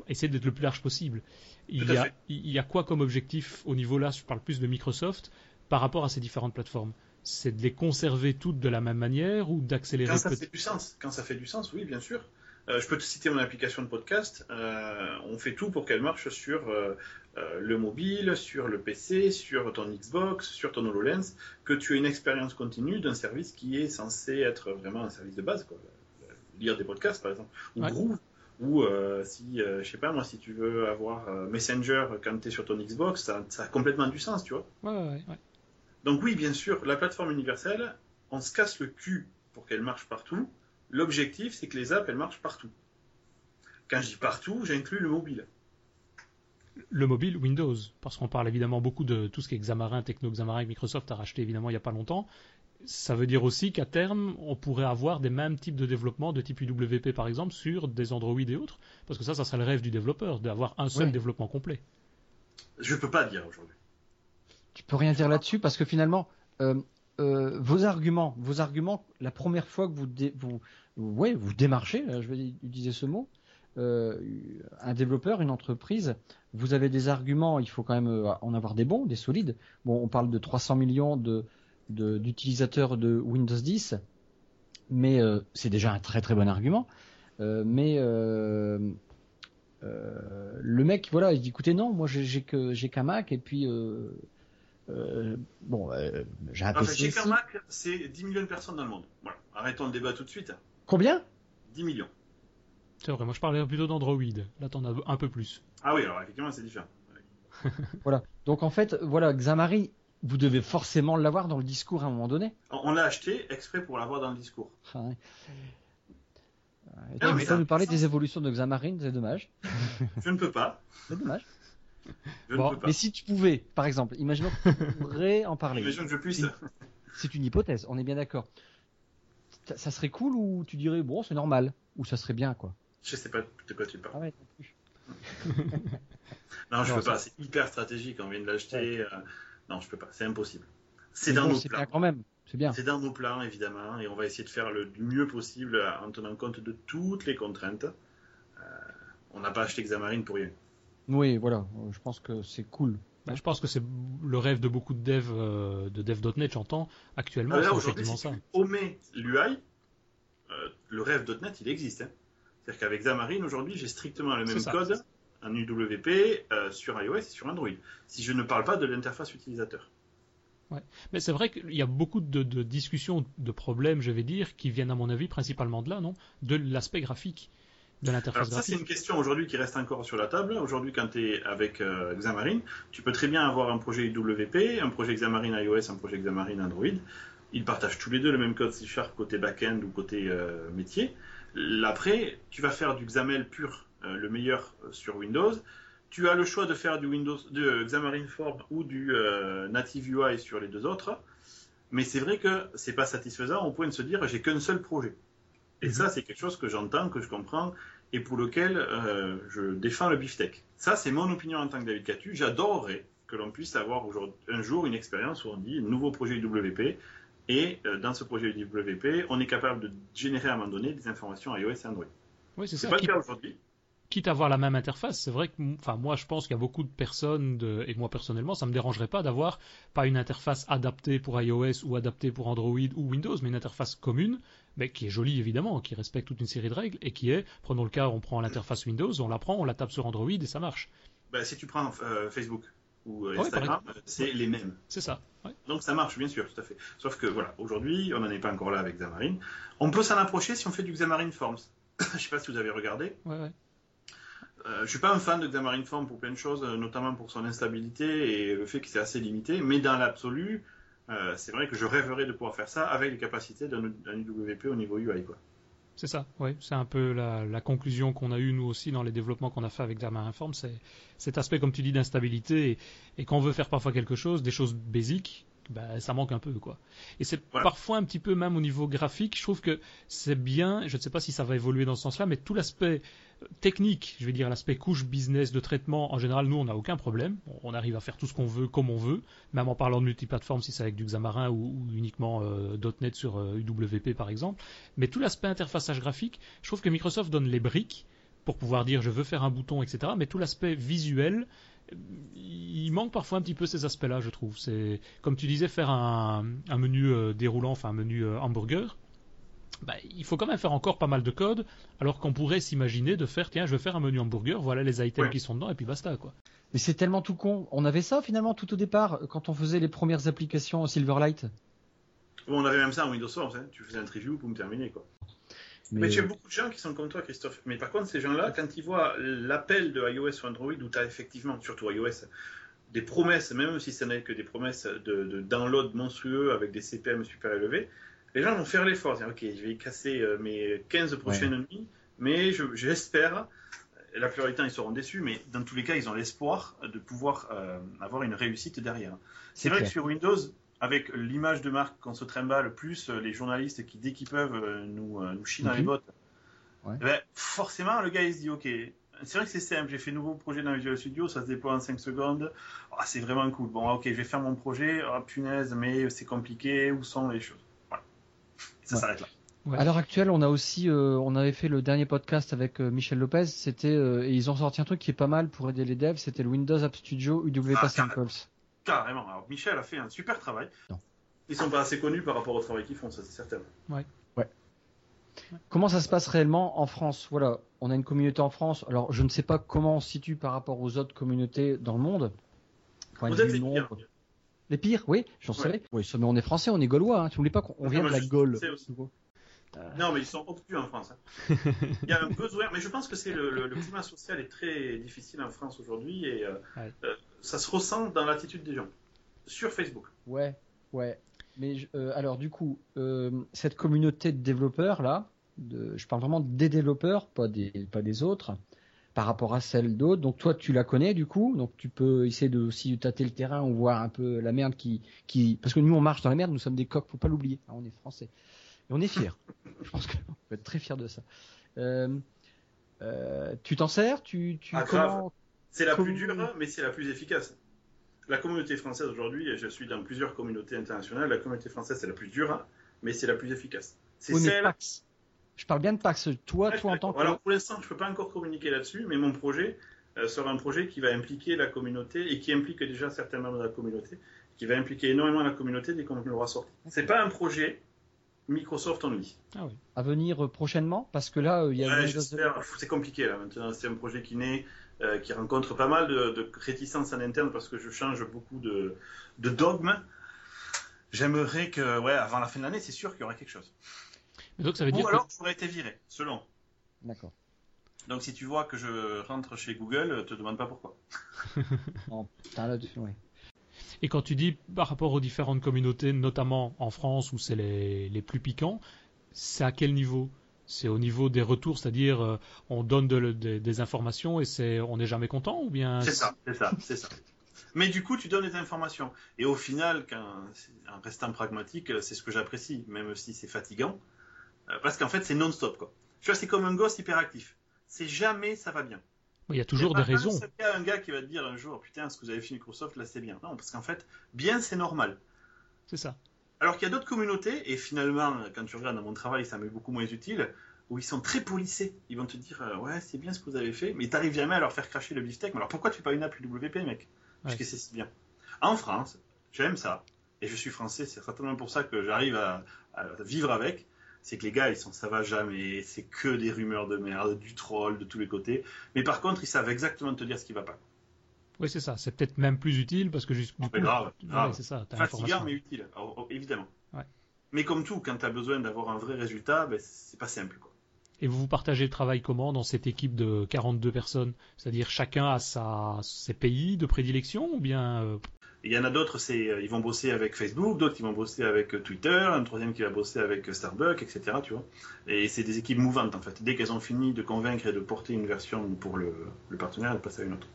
Essayer d'être le plus large possible. Il y, a, il y, a, quoi comme objectif au niveau là, je parle plus de Microsoft, par rapport à ces différentes plateformes C'est de les conserver toutes de la même manière ou d'accélérer Quand ça fait du sens, quand ça fait du sens, oui, bien sûr. Euh, je peux te citer mon application de podcast. Euh, on fait tout pour qu'elle marche sur euh, le mobile, sur le PC, sur ton Xbox, sur ton HoloLens, que tu aies une expérience continue d'un service qui est censé être vraiment un service de base. Quoi. Lire des podcasts, par exemple, ou Groove, ou si, je sais pas moi, si tu veux avoir Messenger quand tu es sur ton Xbox, ça, ça, a complètement du sens, tu vois. Ouais, ouais, ouais. Donc oui, bien sûr, la plateforme universelle, on se casse le cul pour qu'elle marche partout. L'objectif, c'est que les apps, elles marchent partout. Quand je dis partout, j'inclus le mobile. Le mobile Windows, parce qu'on parle évidemment beaucoup de tout ce qui est Xamarin, Techno Xamarin que Microsoft a racheté évidemment il n'y a pas longtemps. Ça veut dire aussi qu'à terme, on pourrait avoir des mêmes types de développement de type UWP par exemple sur des Android et autres, parce que ça, ça serait le rêve du développeur, d'avoir un seul développement complet. Je ne peux pas dire aujourd'hui. Tu peux rien dire là-dessus parce que finalement, euh, euh, vos arguments, vos arguments, la première fois que vous, vous, ouais, vous démarchez, je vais utiliser ce mot, euh, un développeur, une entreprise, vous avez des arguments, il faut quand même euh, en avoir des bons, des solides. Bon, on parle de 300 millions de, d'utilisateurs de, Windows 10, mais c'est déjà un très très bon argument. mais le mec, voilà, il dit écoutez, non, moi j'ai, j'ai qu'un Mac et puis euh, bon, euh, j'ai un PC. Chez Mac, c'est 10 millions de personnes dans le monde. Voilà. Arrêtons le débat tout de suite. Combien? 10 millions. C'est vrai, moi je parlais plutôt d'Android. Là, t'en as un peu plus. Ah oui, alors effectivement, c'est différent. voilà. Donc en fait, voilà, Xamarin, vous devez forcément l'avoir dans le discours à un moment donné. On l'a acheté exprès pour l'avoir dans le discours. Ah, ouais. Et tu nous parler des évolutions de Xamarin, c'est dommage. Je ne peux pas. C'est dommage mais si tu pouvais, par exemple, imaginons que tu pourrais en parler. Imaginons que je puisse. C'est une hypothèse, on est bien d'accord. Ça serait cool ou tu dirais bon c'est normal ou ça serait bien quoi Je sais pas de quoi tu parles. Ah ouais, non, je peux pas. C'est hyper stratégique. On vient de l'acheter. Euh, non, je peux pas. C'est impossible. C'est dans nos plans. quand même. C'est bien. C'est dans nos plans évidemment, et on va essayer de faire le mieux possible en tenant compte de toutes les contraintes. Euh, on n'a pas acheté Xamarin pour rien. Oui, voilà. Je pense que c'est cool. Bah, je pense que c'est le rêve de beaucoup de devs euh, de dev.net, j'entends actuellement. Ah, c'est effectivement ça. Si l'UI, euh, le rêve .net, il existe. Hein. C'est-à-dire qu'avec Xamarin, aujourd'hui, j'ai strictement le même code, un UWP, euh, sur iOS et sur Android. Si je ne parle pas de l'interface utilisateur. Ouais. Mais c'est vrai qu'il y a beaucoup de, de, discussions, de problèmes, je vais dire, qui viennent à mon avis principalement de là, non? De l'aspect graphique de l'interface Ça, c'est une question aujourd'hui qui reste encore sur la table. Aujourd'hui, quand tu es avec euh, Xamarin, tu peux très bien avoir un projet UWP, un projet Xamarin iOS, un projet Xamarin Android. Ils partagent tous les deux le même code C Sharp côté back-end ou côté euh, métier. Après, tu vas faire du XAML pur, euh, le meilleur sur Windows. Tu as le choix de faire du Windows, de Xamarin Form ou du Native UI sur les deux autres. Mais c'est vrai que c'est pas satisfaisant au point de se dire j'ai qu'un seul projet. Et ça, c'est quelque chose que j'entends, que je comprends, et pour lequel euh, je défends le beefsteak. Ça, c'est mon opinion en tant que David Catu. J'adorerais que l'on puisse avoir un jour une expérience où on dit nouveau projet UWP, et euh, dans ce projet UWP, on est capable de générer à un moment donné des informations iOS et Android. Oui, c'est ça. pas le cas aujourd'hui quitte à avoir la même interface, c'est vrai que, enfin, moi, je pense qu'il y a beaucoup de personnes, et moi personnellement, ça me dérangerait pas d'avoir pas une interface adaptée pour iOS ou adaptée pour Android ou Windows, mais une interface commune, mais qui est jolie évidemment, qui respecte toute une série de règles et qui est, prenons le cas, on prend l'interface Windows, on la prend, on la tape sur Android et ça marche. Bah, si tu prends euh, Facebook ou euh, Instagram, c'est les mêmes. C'est ça. Donc ça marche, bien sûr, tout à fait. Sauf que voilà, aujourd'hui, on n'en est pas encore là avec Xamarin. On peut s'en approcher si on fait du Xamarin Forms. Je sais pas si vous avez regardé. Ouais, ouais. Euh, je suis pas un fan de Xamarin Form pour plein de choses, euh, notamment pour son instabilité et le fait que c'est assez limité. Mais dans l'absolu, euh, c'est vrai que je rêverais de pouvoir faire ça avec les capacités d'un UWP au niveau UI. C'est ça, oui. C'est un peu la, conclusion qu'on a eue nous aussi dans les développements qu'on a fait avec Xamarin Form. C'est cet aspect, comme tu dis, d'instabilité. Et, et quand on veut faire parfois quelque chose, des choses basiques, bah, ça manque un peu quoi. Et c'est parfois un petit peu même au niveau graphique, je trouve que c'est bien, je ne sais pas si ça va évoluer dans ce sens-là, mais tout l'aspect technique, je vais dire l'aspect couche business de traitement, en général nous on n'a aucun problème, on arrive à faire tout ce qu'on veut comme on veut, même en parlant de multiplateforme si c'est avec du Xamarin ou, uniquement euh, .NET sur UWP euh, par exemple, mais tout l'aspect interfaçage graphique, je trouve que Microsoft donne les briques pour pouvoir dire je veux faire un bouton, etc. Mais tout l'aspect visuel, il manque parfois un petit peu ces aspects-là, je trouve. C'est comme tu disais, faire un, menu euh, déroulant, enfin un menu hamburger. Bah, il faut quand même faire encore pas mal de code, alors qu'on pourrait s'imaginer de faire, tiens, je vais faire un menu hamburger, voilà les items Ouais. qui sont dedans, et puis basta, quoi. Mais c'est tellement tout con. On avait ça finalement tout au départ quand on faisait les premières applications Silverlight? Bon, on avait même ça en Windows Forms, hein. tu faisais un preview pour me terminer quoi. Mais, j'ai beaucoup de gens qui sont comme toi, Christophe. Mais par contre, ces gens-là, quand ils voient l'appel de iOS ou Android, où tu as effectivement, surtout iOS, des promesses, même si ce n'est que des promesses de, de download monstrueux avec des CPM super élevés, les gens vont faire l'effort. Dire, ok, je vais casser euh, mes 15 prochaines nuits, mais je- j'espère, la plupart du temps ils seront déçus, mais dans tous les cas, ils ont l'espoir de pouvoir euh, avoir une réussite derrière. C'est vrai clair. que sur Windows, avec l'image de marque qu'on se trimballe, plus euh, les journalistes qui, dès qu'ils peuvent, nous, nous chient dans les Mhm. bottes, Ouais. eh ben, forcément, le gars, il se dit, OK, c'est vrai que c'est simple, j'ai fait un nouveau projet dans Visual Studio, ça se déploie en 5 secondes, Ah, c'est vraiment cool. Bon, OK, je vais faire mon projet, ah, punaise, mais c'est compliqué, où sont les choses? Ça Ouais. s'arrête là. Ouais. À l'heure actuelle, on a aussi, euh, on avait fait le dernier podcast avec euh, Michel Lopez. C'était euh, et ils ont sorti un truc qui est pas mal pour aider les devs. C'était le Windows App Studio UWP Ah, Samples. Carrément. Alors, Michel a fait un super travail. Non. Ils sont pas assez connus par rapport au travail qu'ils font, ça c'est certain. Comment ça se passe réellement en France? Voilà, on a une communauté en France. Alors, je ne sais pas comment on se situe par rapport aux autres communautés dans le monde. Vous êtes les nombre. pires. Les pires, oui, j'en Ouais. savais. Oui, mais on est français, on est gaulois. Hein. Tu n'oublies pas qu'on vient de la Gaule. Euh, Non, mais ils sont obtus en France. hein. Il y a un besoin, mais je pense que c'est le, le- le climat social est très difficile en France aujourd'hui et euh, Ouais. euh, ça se ressent dans l'attitude des gens sur Facebook. Ouais, ouais. Mais je- euh, alors du coup, euh, cette communauté de développeurs là, de, je parle vraiment des développeurs, pas des pas des autres, par rapport à celle d'autres. Donc toi, tu la connais du coup, donc tu peux essayer de aussi tâter le terrain ou voir un peu la merde qui qui parce que nous on marche dans la merde, nous sommes des coqs, faut pas l'oublier. hein, on est français et on est fiers. je pense qu'on peut être très fiers de ça. Euh, euh, tu t'en sers, tu tu Ah, comment C'est la plus dure, mais c'est la plus efficace. La communauté française aujourd'hui, et je suis dans plusieurs communautés internationales, la communauté française c'est la plus dure, hein, mais c'est la plus efficace. C'est Oui, celle. Je parle bien de Pax. Toi, Ouais, toi en tant que Alors pour l'instant, je peux pas encore communiquer là-dessus, mais mon projet euh, sera un projet qui va impliquer la communauté et qui implique déjà certains membres de la communauté, qui va impliquer énormément la communauté dès qu'on l'aura sorti. C'est pas un projet Microsoft only. Ah oui. à venir euh, prochainement parce que là euh, il y a Ouais, C'est compliqué là maintenant. C'est un projet qui naît, euh, qui rencontre pas mal de, de réticences en interne parce que je change beaucoup de, de dogmes. J'aimerais que, ouais, avant la fin de l'année, c'est sûr qu'il y aura quelque chose. Mais donc ça veut dire Ou alors, j'aurais été viré, selon. D'accord. Donc, si tu vois que je rentre chez Google, te demande pas pourquoi. Non, putain, là, tu- ouais. Et quand tu dis par rapport aux différentes communautés, notamment en France où c'est les, les plus piquants, c'est à quel niveau? C'est au niveau des retours, c'est-à-dire euh, on donne de- de- des informations et c'est on n'est jamais content ou bien C'est ça, c'est ça, c'est ça. Mais du coup, tu donnes des informations. Et au final, quand, en restant pragmatique, c'est ce que j'apprécie, même si c'est fatigant. Euh, Parce qu'en fait, c'est non-stop, quoi. Tu vois, c'est comme un gosse hyperactif. C'est jamais ça va bien. Il y a toujours Il y des a raisons. un seul cas, un gars qui va te dire un jour, putain, ce que vous avez fait Microsoft, là, c'est bien. Non, parce qu'en fait, bien, c'est normal. C'est ça. Alors qu'il y a d'autres communautés, et finalement, quand tu regardes dans mon travail, ça m'est beaucoup moins utile, où ils sont très polissés. Ils vont te dire, euh, ouais, c'est bien ce que vous avez fait, mais t'arrives jamais à leur faire cracher le beefsteak. Mais alors pourquoi tu fais pas une app UWP, mec? Parce Ouais. que c'est si bien. En France, j'aime ça, et je suis français, c'est certainement pour ça que j'arrive à, à vivre avec. C'est que les gars, ils sont, ça va jamais, c'est que des rumeurs de merde, du troll de tous les côtés. Mais par contre, ils savent exactement te dire ce qui va pas. Oui, c'est ça. C'est peut-être même plus utile parce que juste coup, grave, ouais, grave. c'est ça. Fatigant, mais utile, oh, oh, évidemment. Ouais. Mais comme tout, quand tu as besoin d'avoir un vrai résultat, ben, c'est pas simple. Quoi. Et vous vous partagez le travail comment dans cette équipe de 42 personnes? C'est-à-dire chacun a sa, ses pays de prédilection ou bien euh, Il y en a d'autres, c'est euh, ils vont bosser avec Facebook, d'autres ils vont bosser avec euh, Twitter, un troisième qui va bosser avec euh, Starbucks, etc. Tu vois. Et c'est des équipes mouvantes en fait. Dès qu'elles ont fini de convaincre et de porter une version pour le, le partenaire, elles passent à une autre.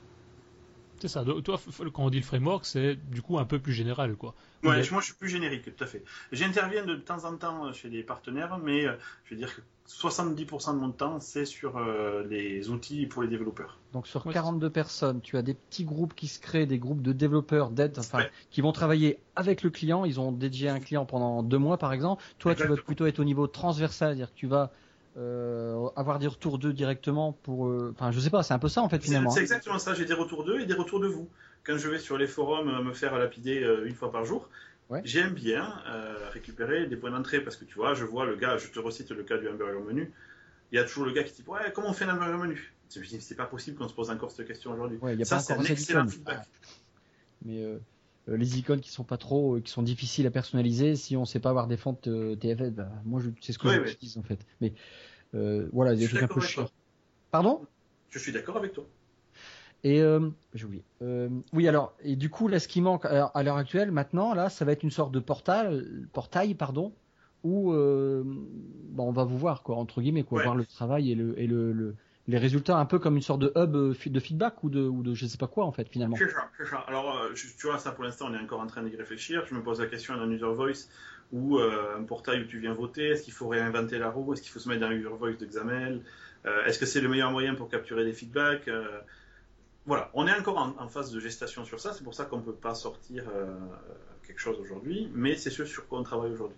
C'est ça. Donc, Toi, quand on dit le framework, c'est du coup un peu plus général, quoi. Ouais, Mais- je- moi je suis plus générique, tout à fait. J'interviens de temps en temps chez des partenaires, mais euh, je veux dire que 70% de mon temps c'est sur euh, les outils pour les développeurs. Donc sur Ouais, 42 personnes, tu as des petits groupes qui se créent, des groupes de développeurs d'aide, enfin, Ouais. qui vont travailler avec le client. Ils ont dédié un client pendant deux mois, par exemple. Toi, tu vas plutôt être au niveau transversal, c'est-à-dire que tu vas euh, avoir des retours d'eux directement pour. euh, Enfin, je sais pas, c'est un peu ça en fait C'est finalement. c'est hein. exactement ça, j'ai des retours d'eux et des retours de vous. Quand je vais sur les forums euh, me faire lapider une fois par jour, j'aime bien euh, récupérer des points d'entrée parce que tu vois, je vois le gars, je te recite le cas du hamburger menu. Il y a toujours le gars qui dit ouais, comment on fait un hamburger menu? C'est pas possible qu'on se pose encore cette question aujourd'hui. Ouais, Ça, c'est un excellent feedback. Mais euh, les icônes qui sont pas trop, qui sont difficiles à personnaliser, si on sait pas avoir des fontes TFS, bah, moi c'est ce que j'utilise en fait. Mais voilà, des trucs un peu chiants. Pardon? Je suis d'accord avec toi. Et euh, j'ai oublié. Euh, oui, alors et du coup là, ce qui manque à l'heure actuelle, maintenant, là, ça va être une sorte de portail, portail, pardon, où euh, bon, on va vous voir quoi, entre guillemets, quoi, voir le travail et le et le, les résultats, un peu comme une sorte de hub de feedback ou de ou de je sais pas quoi en fait finalement. C'est ça. Alors tu vois, ça pour l'instant, on est encore en train d'y réfléchir. Je me pose la question d'un user voice ou un portail où tu viens voter. Est-ce qu'il faut réinventer la roue? Est-ce qu'il faut se mettre dans un user voice de XAML Est-ce que c'est le meilleur moyen pour capturer des feedbacks? Voilà, on est encore en, phase de gestation sur ça, c'est pour ça qu'on ne peut pas sortir euh, quelque chose aujourd'hui, mais c'est ce sur quoi on travaille aujourd'hui.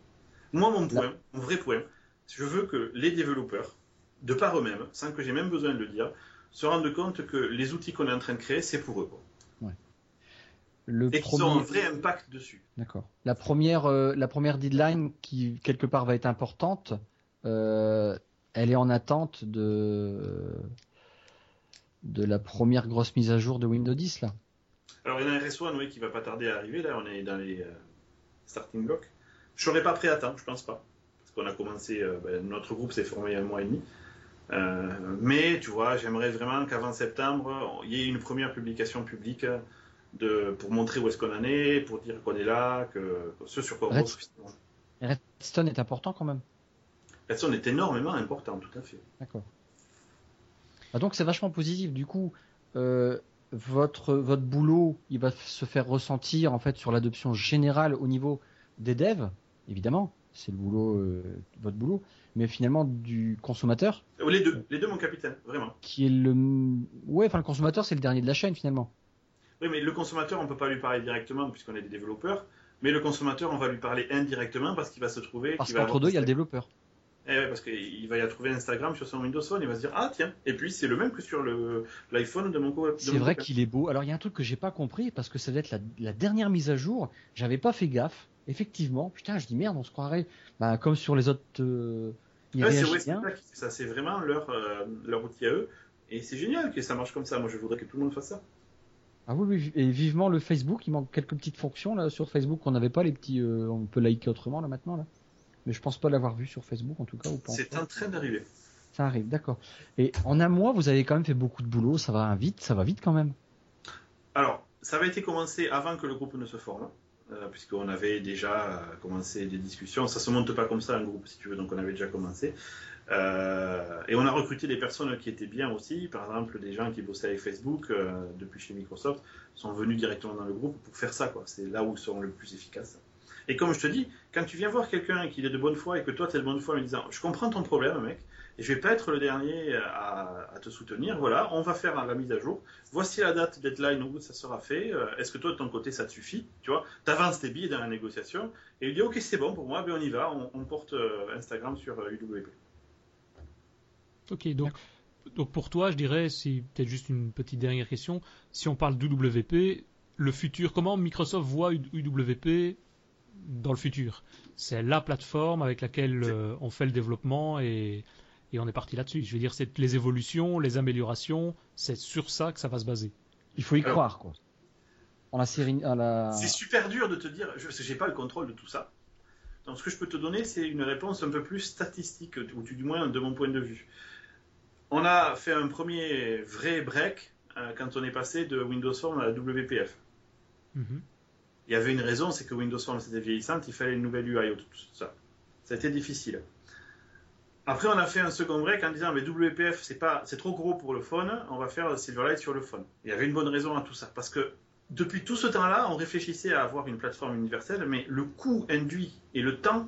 Moi, mon point, mon vrai point, je veux que les développeurs, de par eux-mêmes, sans que j'ai même besoin de le dire, se rendent compte que les outils qu'on est en train de créer, c'est pour eux. Ouais. Le et qu'ils ont un vrai impact dessus. D'accord. La première, euh, la première deadline qui quelque part va être importante, euh, elle est en attente de de la première grosse mise à jour de Windows 10 là. Alors il y a un RS1 oui, qui va pas tarder à arriver là, on est dans les euh, starting blocks. Je serais pas prêt à temps, je pense pas, parce qu'on a commencé, ben, notre groupe s'est formé il y a un mois et demi. Euh, mais tu vois, j'aimerais vraiment qu'avant septembre, il y ait une première publication publique de, pour montrer où est-ce qu'on en est, pour dire qu'on est là, que, ce sur quoi on Redstone est important quand même. Redstone est énormément important, tout à fait. D'accord. Ah, donc c'est vachement positif. Du coup, euh, votre votre boulot, il va se faire ressentir en fait sur l'adoption générale au niveau des devs, évidemment. C'est le boulot, euh, votre boulot, mais finalement du consommateur. Les deux, les deux, mon capitaine, vraiment. Qui est le, ouais, enfin le consommateur, c'est le dernier de la chaîne finalement. Oui, mais le consommateur, on peut pas lui parler directement puisqu'on est des développeurs. Mais le consommateur, on va lui parler indirectement parce qu'il va se trouver. Parce qu'entre deux, il y a le développeur. Eh parce qu'il va y trouver Instagram sur son Windows Phone, il va se dire ah tiens, et puis c'est le même que sur l'iPhone de mon co C'est vrai qu'il est beau. Alors il y a un truc que j'ai pas compris parce que ça doit être la, dernière mise à jour. J'avais pas fait gaffe. Effectivement, putain, je dis merde, on se croirait bah, comme sur les autres. Euh, ça c'est vraiment leur euh, leur outil à eux et c'est génial que ça marche comme ça. Moi je voudrais que tout le monde fasse ça. Ah oui, oui, et vivement le Facebook, il manque quelques petites fonctions là sur Facebook qu'on n'avait pas les petits, euh, on peut liker autrement là maintenant là mais je pense pas l'avoir vu sur Facebook en tout cas. C'est en train d'arriver. Ça arrive, d'accord. Et en un mois, vous avez quand même fait beaucoup de boulot, ça va vite, ça va vite quand même. Alors, ça avait été commencé avant que le groupe ne se forme, puisqu'on avait déjà commencé des discussions. Ça se monte pas comme ça un groupe, si tu veux, donc on avait déjà commencé. Euh, et on a recruté des personnes qui étaient bien aussi. Par exemple, des gens qui bossaient avec Facebook euh, depuis chez Microsoft sont venus directement dans le groupe pour faire ça. C'est là où ils seront le plus efficaces. Et comme je te dis, quand tu viens voir quelqu'un qui est de bonne foi et que toi tu es de bonne foi en lui disant Je comprends ton problème, mec, et je vais pas être le dernier à, te soutenir, voilà, on va faire la mise à jour. Voici la date deadline où ça sera fait. Euh, est-ce que toi de ton côté ça te suffit? Tu vois, tu avances tes billets dans la négociation et il dit Ok, c'est bon pour moi, ben on y va, on, porte euh, Instagram sur UWP. Euh, ok, donc. Donc pour toi, je dirais, c'est peut-être juste une petite dernière question. Si on parle d'UWP, le futur, comment Microsoft voit UWP dans le futur? C'est la plateforme avec laquelle on fait le développement et, on est parti là-dessus. Je veux dire, c'est les évolutions, les améliorations, c'est sur ça que ça va se baser. Il faut y croire, quoi. la série, la... C'est super dur de te dire, je n'ai pas le contrôle de tout ça. Donc ce que je peux te donner, c'est une réponse un peu plus statistique, ou du moins de mon point de vue. On a fait un premier vrai break euh, quand on est passé de Windows Form à WPF. Mm il y avait une raison, c'est que Windows Form c'était vieillissante, il fallait une nouvelle UI, tout ça. Ça a été difficile. Après, on a fait un second break en disant, mais WPF, c'est pas, c'est trop gros pour le phone, on va faire Silverlight sur le phone. Il y avait une bonne raison à tout ça, parce que depuis tout ce temps-là, on réfléchissait à avoir une plateforme universelle, mais le coût induit et le temps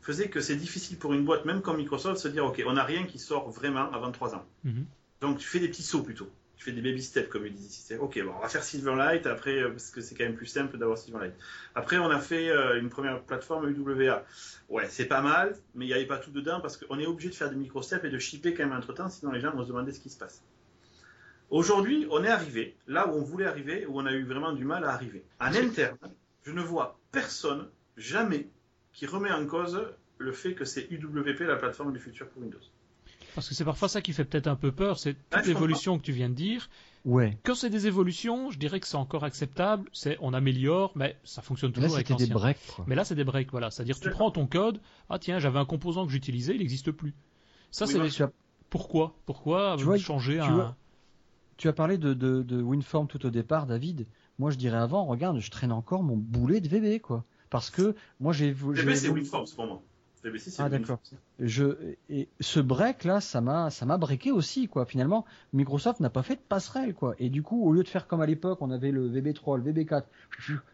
faisaient que c'est difficile pour une boîte, même comme Microsoft, de se dire, OK, on n'a rien qui sort vraiment avant 3 ans. Mhm. Donc, tu fais des petits sauts plutôt tu fais des baby steps, comme ils disent ici. Ok, bon, on va faire Silverlight après, euh, parce que c'est quand même plus simple d'avoir Silverlight. Après, on a fait euh, une première plateforme UWA. Ouais, c'est pas mal, mais il n'y avait pas tout dedans parce qu'on est obligé de faire des micro-steps et de shipper quand même entre temps, sinon les gens vont se demander ce qui se passe. Aujourd'hui, on est arrivé là où on voulait arriver, où on a eu vraiment du mal à arriver. En interne, je ne vois personne, jamais, qui remet en cause le fait que c'est UWP la plateforme du futur pour Windows. Parce que c'est parfois ça qui fait peut-être un peu peur, c'est toute l'évolution que tu viens de dire. Ouais. Quand c'est des évolutions, je dirais que c'est encore acceptable, c'est on améliore, mais ça fonctionne toujours là, avec des breaks. Mais là, c'est des breaks, voilà. C'est-à-dire, tu prends ton code, ah tiens, j'avais un composant que j'utilisais, il n'existe plus. Ça, c'est pourquoi? Pourquoi tu vois, changer tu un... tu as parlé de, de, WinForm tout au départ, David. Moi, je dirais avant, regarde, je traîne encore mon boulet de VB, quoi. Parce que moi, j'ai. VB, c'est WinForm, pour moi ah d'accord. Je et ce break là, ça m'a ça m'a breaké aussi quoi. Finalement, Microsoft n'a pas fait de passerelle quoi. Et du coup, au lieu de faire comme à l'époque, on avait le VB3, le VB4,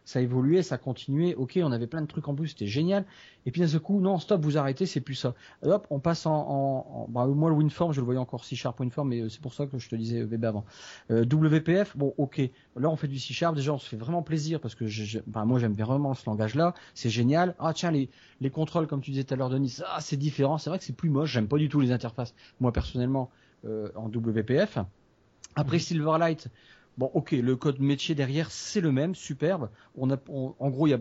ça évoluait, ça continuait. Ok, on avait plein de trucs en plus, c'était génial. Et puis d'un seul coup, non, stop, vous arrêtez, c'est plus ça. hop, on passe en, en, bah, moi le WinForm, je le voyais encore C Sharp WinForm, mais euh, c'est pour ça que je te disais VB avant. Euh, WPF, bon, ok. Là, on fait du C Sharp. Déjà, on se fait vraiment plaisir parce que je, bah, moi j'aime vraiment ce langage-là. C'est génial. Ah tiens, les les contrôles, comme tu disais tout à l'heure, Denis, ah c'est différent. C'est vrai que c'est plus moche. J'aime pas du tout les interfaces. Moi personnellement, euh, en WPF. Après Silverlight, bon, ok, le code métier derrière, c'est le même, superbe. On a, en gros, il y a,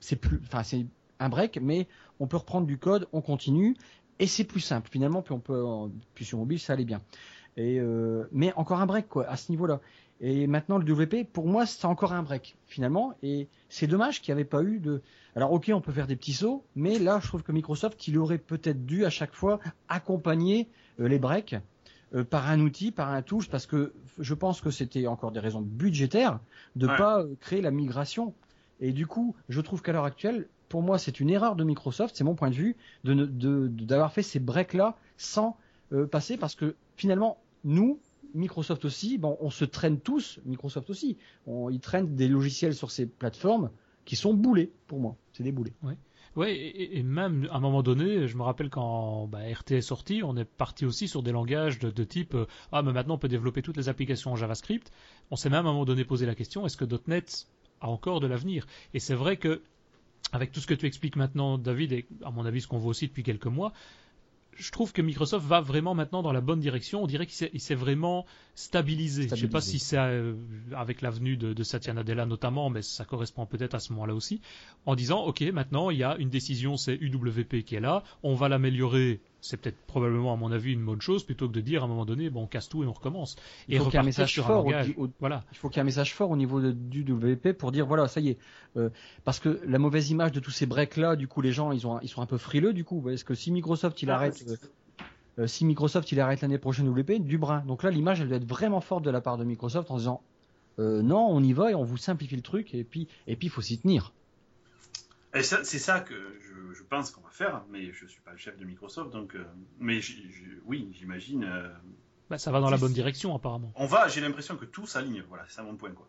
c'est plus, enfin, c'est un break, mais on peut reprendre du code, on continue, et c'est plus simple finalement. Puis on peut, puis sur mobile, ça allait bien. Et euh, mais encore un break quoi, à ce niveau-là. Et maintenant le WP, pour moi, c'est encore un break finalement. Et c'est dommage qu'il n'y avait pas eu de. Alors ok, on peut faire des petits sauts, mais là, je trouve que Microsoft, il aurait peut-être dû à chaque fois accompagner euh, les breaks euh, par un outil, par un touche, parce que je pense que c'était encore des raisons budgétaires de ne pas créer la migration. Et du coup, je trouve qu'à l'heure actuelle, pour moi, c'est une erreur de Microsoft, c'est mon point de vue, d'avoir fait ces breaks-là sans euh, passer, parce que finalement, nous, Microsoft aussi, bon, on se traîne tous, Microsoft aussi, on, ils traînent des logiciels sur ces plateformes qui sont boulés pour moi, c'est des boulets. Oui. Ouais, et, même à un moment donné, je me rappelle quand bah, RT est sorti, on est parti aussi sur des langages de, type euh, ah mais maintenant on peut développer toutes les applications en JavaScript. On s'est même à un moment donné posé la question est-ce que .NET a encore de l'avenir? Et c'est vrai que avec tout ce que tu expliques maintenant, David, et à mon avis ce qu'on voit aussi depuis quelques mois, je trouve que Microsoft va vraiment maintenant dans la bonne direction. On dirait qu'il s'est vraiment stabilisé. Je ne sais pas si c'est euh, avec l'avenue de, de, Satya Nadella notamment, mais ça correspond peut-être à ce moment-là aussi, en disant ok, maintenant il y a une décision, c'est UWP qui est là, on va l'améliorer c'est peut-être probablement à mon avis une bonne chose plutôt que de dire à un moment donné bon on casse tout et on recommence. Il faut qu'il y ait un message fort. voilà. Il faut qu'il y ait un message fort au niveau du WP pour dire voilà ça y est euh, parce que la mauvaise image de tous ces breaks là du coup les gens ils ont ils sont un peu frileux du coup est-ce que si Microsoft il ah, arrête euh, euh, si Microsoft il arrête l'année prochaine WP du brin donc là l'image elle doit être vraiment forte de la part de Microsoft en disant non on y va et on vous simplifie le truc et puis et puis il faut s'y tenir. Et c'est ça que je, pense qu'on va faire, mais je ne suis pas le chef de Microsoft, donc. Euh, mais oui, j'imagine. Euh, bah, ça va dans la bonne direction, apparemment. On va, j'ai l'impression que tout s'aligne, voilà, c'est ça mon point, quoi.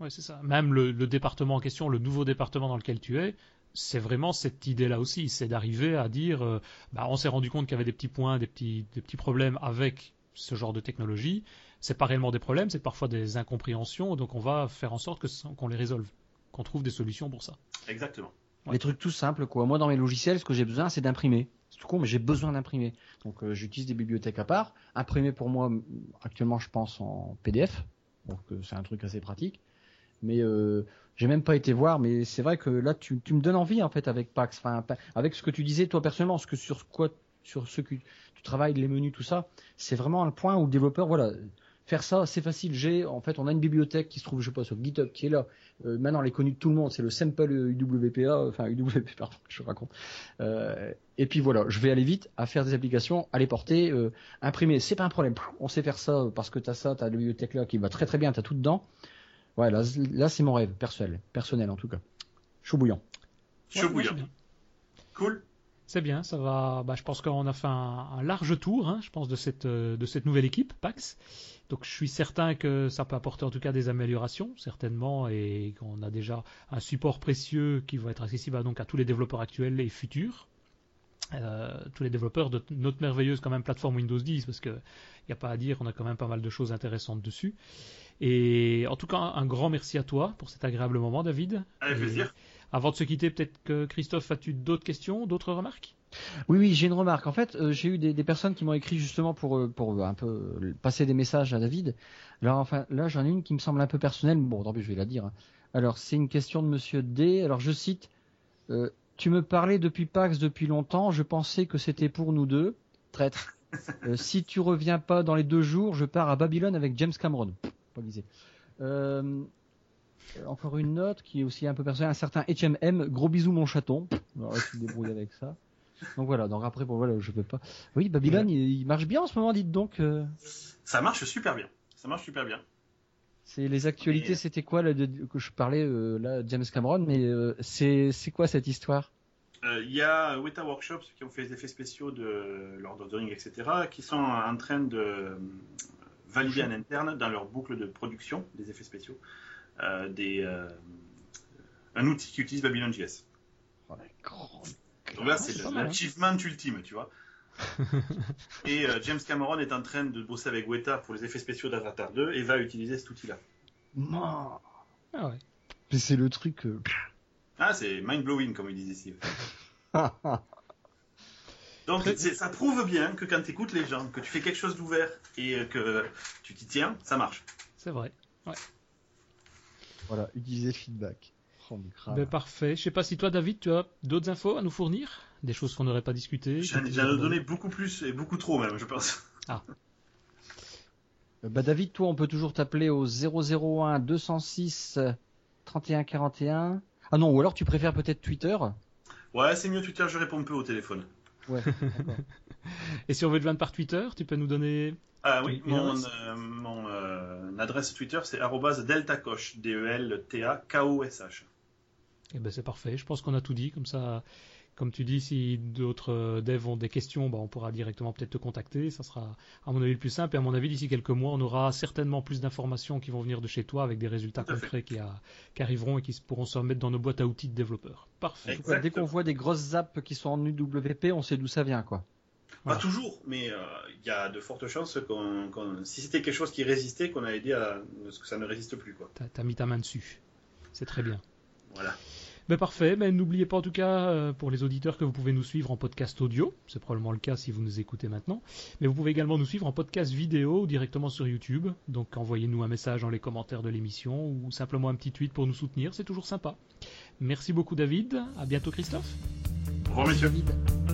Ouais, c'est ça. Même le, département en question, le nouveau département dans lequel tu es, c'est vraiment cette idée-là aussi, c'est d'arriver à dire, euh, bah, on s'est rendu compte qu'il y avait des petits points, des petits, des petits problèmes avec ce genre de technologie. C'est pas réellement des problèmes, c'est parfois des incompréhensions, donc on va faire en sorte qu'on les résolve, qu'on trouve des solutions pour ça. Exactement. Les trucs tout simples, quoi. Moi, dans mes logiciels, ce que j'ai besoin, c'est d'imprimer. C'est tout con, mais j'ai besoin d'imprimer. Donc, euh, j'utilise des bibliothèques à part. Imprimer pour moi, actuellement, je pense en PDF. Donc, euh, c'est un truc assez pratique. Mais euh, j'ai même pas été voir, mais c'est vrai que là, tu, me donnes envie, en fait, avec Pax. Avec ce que tu disais, toi, personnellement, ce que sur quoi, sur ce que tu travailles, les menus, tout ça, c'est vraiment un point où le développeur, voilà, faire ça, c'est facile. J'ai, en fait, on a une bibliothèque qui se trouve, je sais pas, sur GitHub, qui est là. Euh, maintenant, elle est connue de tout le monde. C'est le sample UWPA, enfin UWP, pardon, je raconte. Euh, et puis voilà, je vais aller vite à faire des applications, à les porter, euh, imprimer. C'est pas un problème. On sait faire ça parce que t'as ça, t'as la bibliothèque là qui va très très bien, t'as tout dedans. Ouais, là, là c'est mon rêve personnel, personnel en tout cas. Chaud bouillant. Chaud bouillant. Cool. C'est bien, ça va. Bah, je pense qu'on a fait un, large tour, hein, je pense, de cette, euh, de cette nouvelle équipe, PAX. Donc je suis certain que ça peut apporter en tout cas des améliorations, certainement, et qu'on a déjà un support précieux qui va être accessible à, donc, à tous les développeurs actuels et futurs. Euh, tous les développeurs de notre merveilleuse quand même plateforme Windows 10 parce qu'il n'y a pas à dire, on a quand même pas mal de choses intéressantes dessus. Et en tout cas, un grand merci à toi pour cet agréable moment, David. Avec plaisir. Avant de se quitter, peut-être que Christophe, as-tu d'autres questions, d'autres remarques? Oui, oui, j'ai une remarque. En fait, euh, j'ai eu des, personnes qui m'ont écrit justement pour euh, pour un peu passer des messages à David. Alors enfin, là, j'en ai une qui me semble un peu personnelle. Bon, tant pis, je vais la dire. Hein. Alors, c'est une question de Monsieur D. Alors, je cite euh, Tu me parlais depuis PAX depuis longtemps, je pensais que c'était pour nous deux. Traître. Euh, si tu reviens pas dans les deux jours, je pars à Babylone avec James Cameron. Pff, Pas visé. Euh, encore une note qui est aussi un peu personnelle. Un certain HMM, gros bisous mon chaton. Alors, tu te débrouilles avec ça. Donc voilà, donc après, bon voilà, je peux pas. Oui, Babylone, il, il marche bien en ce moment, dites donc. euh. Ça marche super bien. Ça marche super bien. C'est les actualités, Et- c'était quoi là, de- que je parlais euh, là, James Cameron, mais euh, c'est quoi cette histoire? Il y a Weta Workshops qui ont fait les effets spéciaux de Lord of the Rings, etc., qui sont en train de valider en interne dans leur boucle de production des effets spéciaux des, euh, un outil qui utilise Babylon JS. Donc là, c'est hein. l'achievement ultime, tu vois. et euh, James Cameron est en train de bosser avec Weta pour les effets spéciaux d'Avatar 2 et va utiliser cet outil-là. Non. Ah ouais. Mais c'est le truc. euh, Ah, c'est mind-blowing, comme il disait Steve. Donc ça prouve bien que quand tu écoutes les gens, que tu fais quelque chose d'ouvert et euh, que tu t'y tiens, ça marche. C'est vrai. Voilà, utiliser le feedback. Oh. Ben, parfait. Je sais pas si toi, David, tu as d'autres infos à nous fournir? Des choses qu'on n'aurait pas discutées? J'en ai donné beaucoup plus et beaucoup trop même, je pense. Euh, Bah David, toi, on peut toujours t'appeler au 001 206 31 41. Ah non, ou alors tu préfères peut-être Twitter? Ouais, c'est mieux Twitter, je réponds peu au téléphone. Ouais. Et si on veut te joindre par Twitter, tu peux nous donner. Ah oui, mon, adresse euh, mon euh, adresse Twitter c'est deltacoche, D-E-L-T-A-K-O-S-H. Eh ben c'est parfait. Je pense qu'on a tout dit. Comme ça, comme tu dis, si d'autres euh, devs ont des questions, bah, on pourra directement peut-être te contacter. Ça sera, à mon avis, le plus simple. Et à mon avis, d'ici quelques mois, on aura certainement plus d'informations qui vont venir de chez toi avec des résultats concrets qui, a- qui arriveront et qui pourront se remettre dans nos boîtes à outils de développeurs. Parfait. Cas, dès qu'on voit des grosses apps qui sont en UWP, on sait d'où ça vient, quoi. Pas toujours, mais euh, il y a de fortes chances qu'on, qu'on- si c'était quelque chose qui résistait, qu'on a aidé à ce que ça ne résiste plus. Quoi. T'as as mis ta main dessus. C'est très bien. Voilà. Ben parfait, ben n'oubliez pas en tout cas euh, pour les auditeurs que vous pouvez nous suivre en podcast audio, c'est probablement le cas si vous nous écoutez maintenant, mais vous pouvez également nous suivre en podcast vidéo ou directement sur YouTube, donc envoyez-nous un message dans les commentaires de l'émission ou simplement un petit tweet pour nous soutenir, c'est toujours sympa. Merci beaucoup David, à bientôt Christophe. Au revoir, messieurs. David.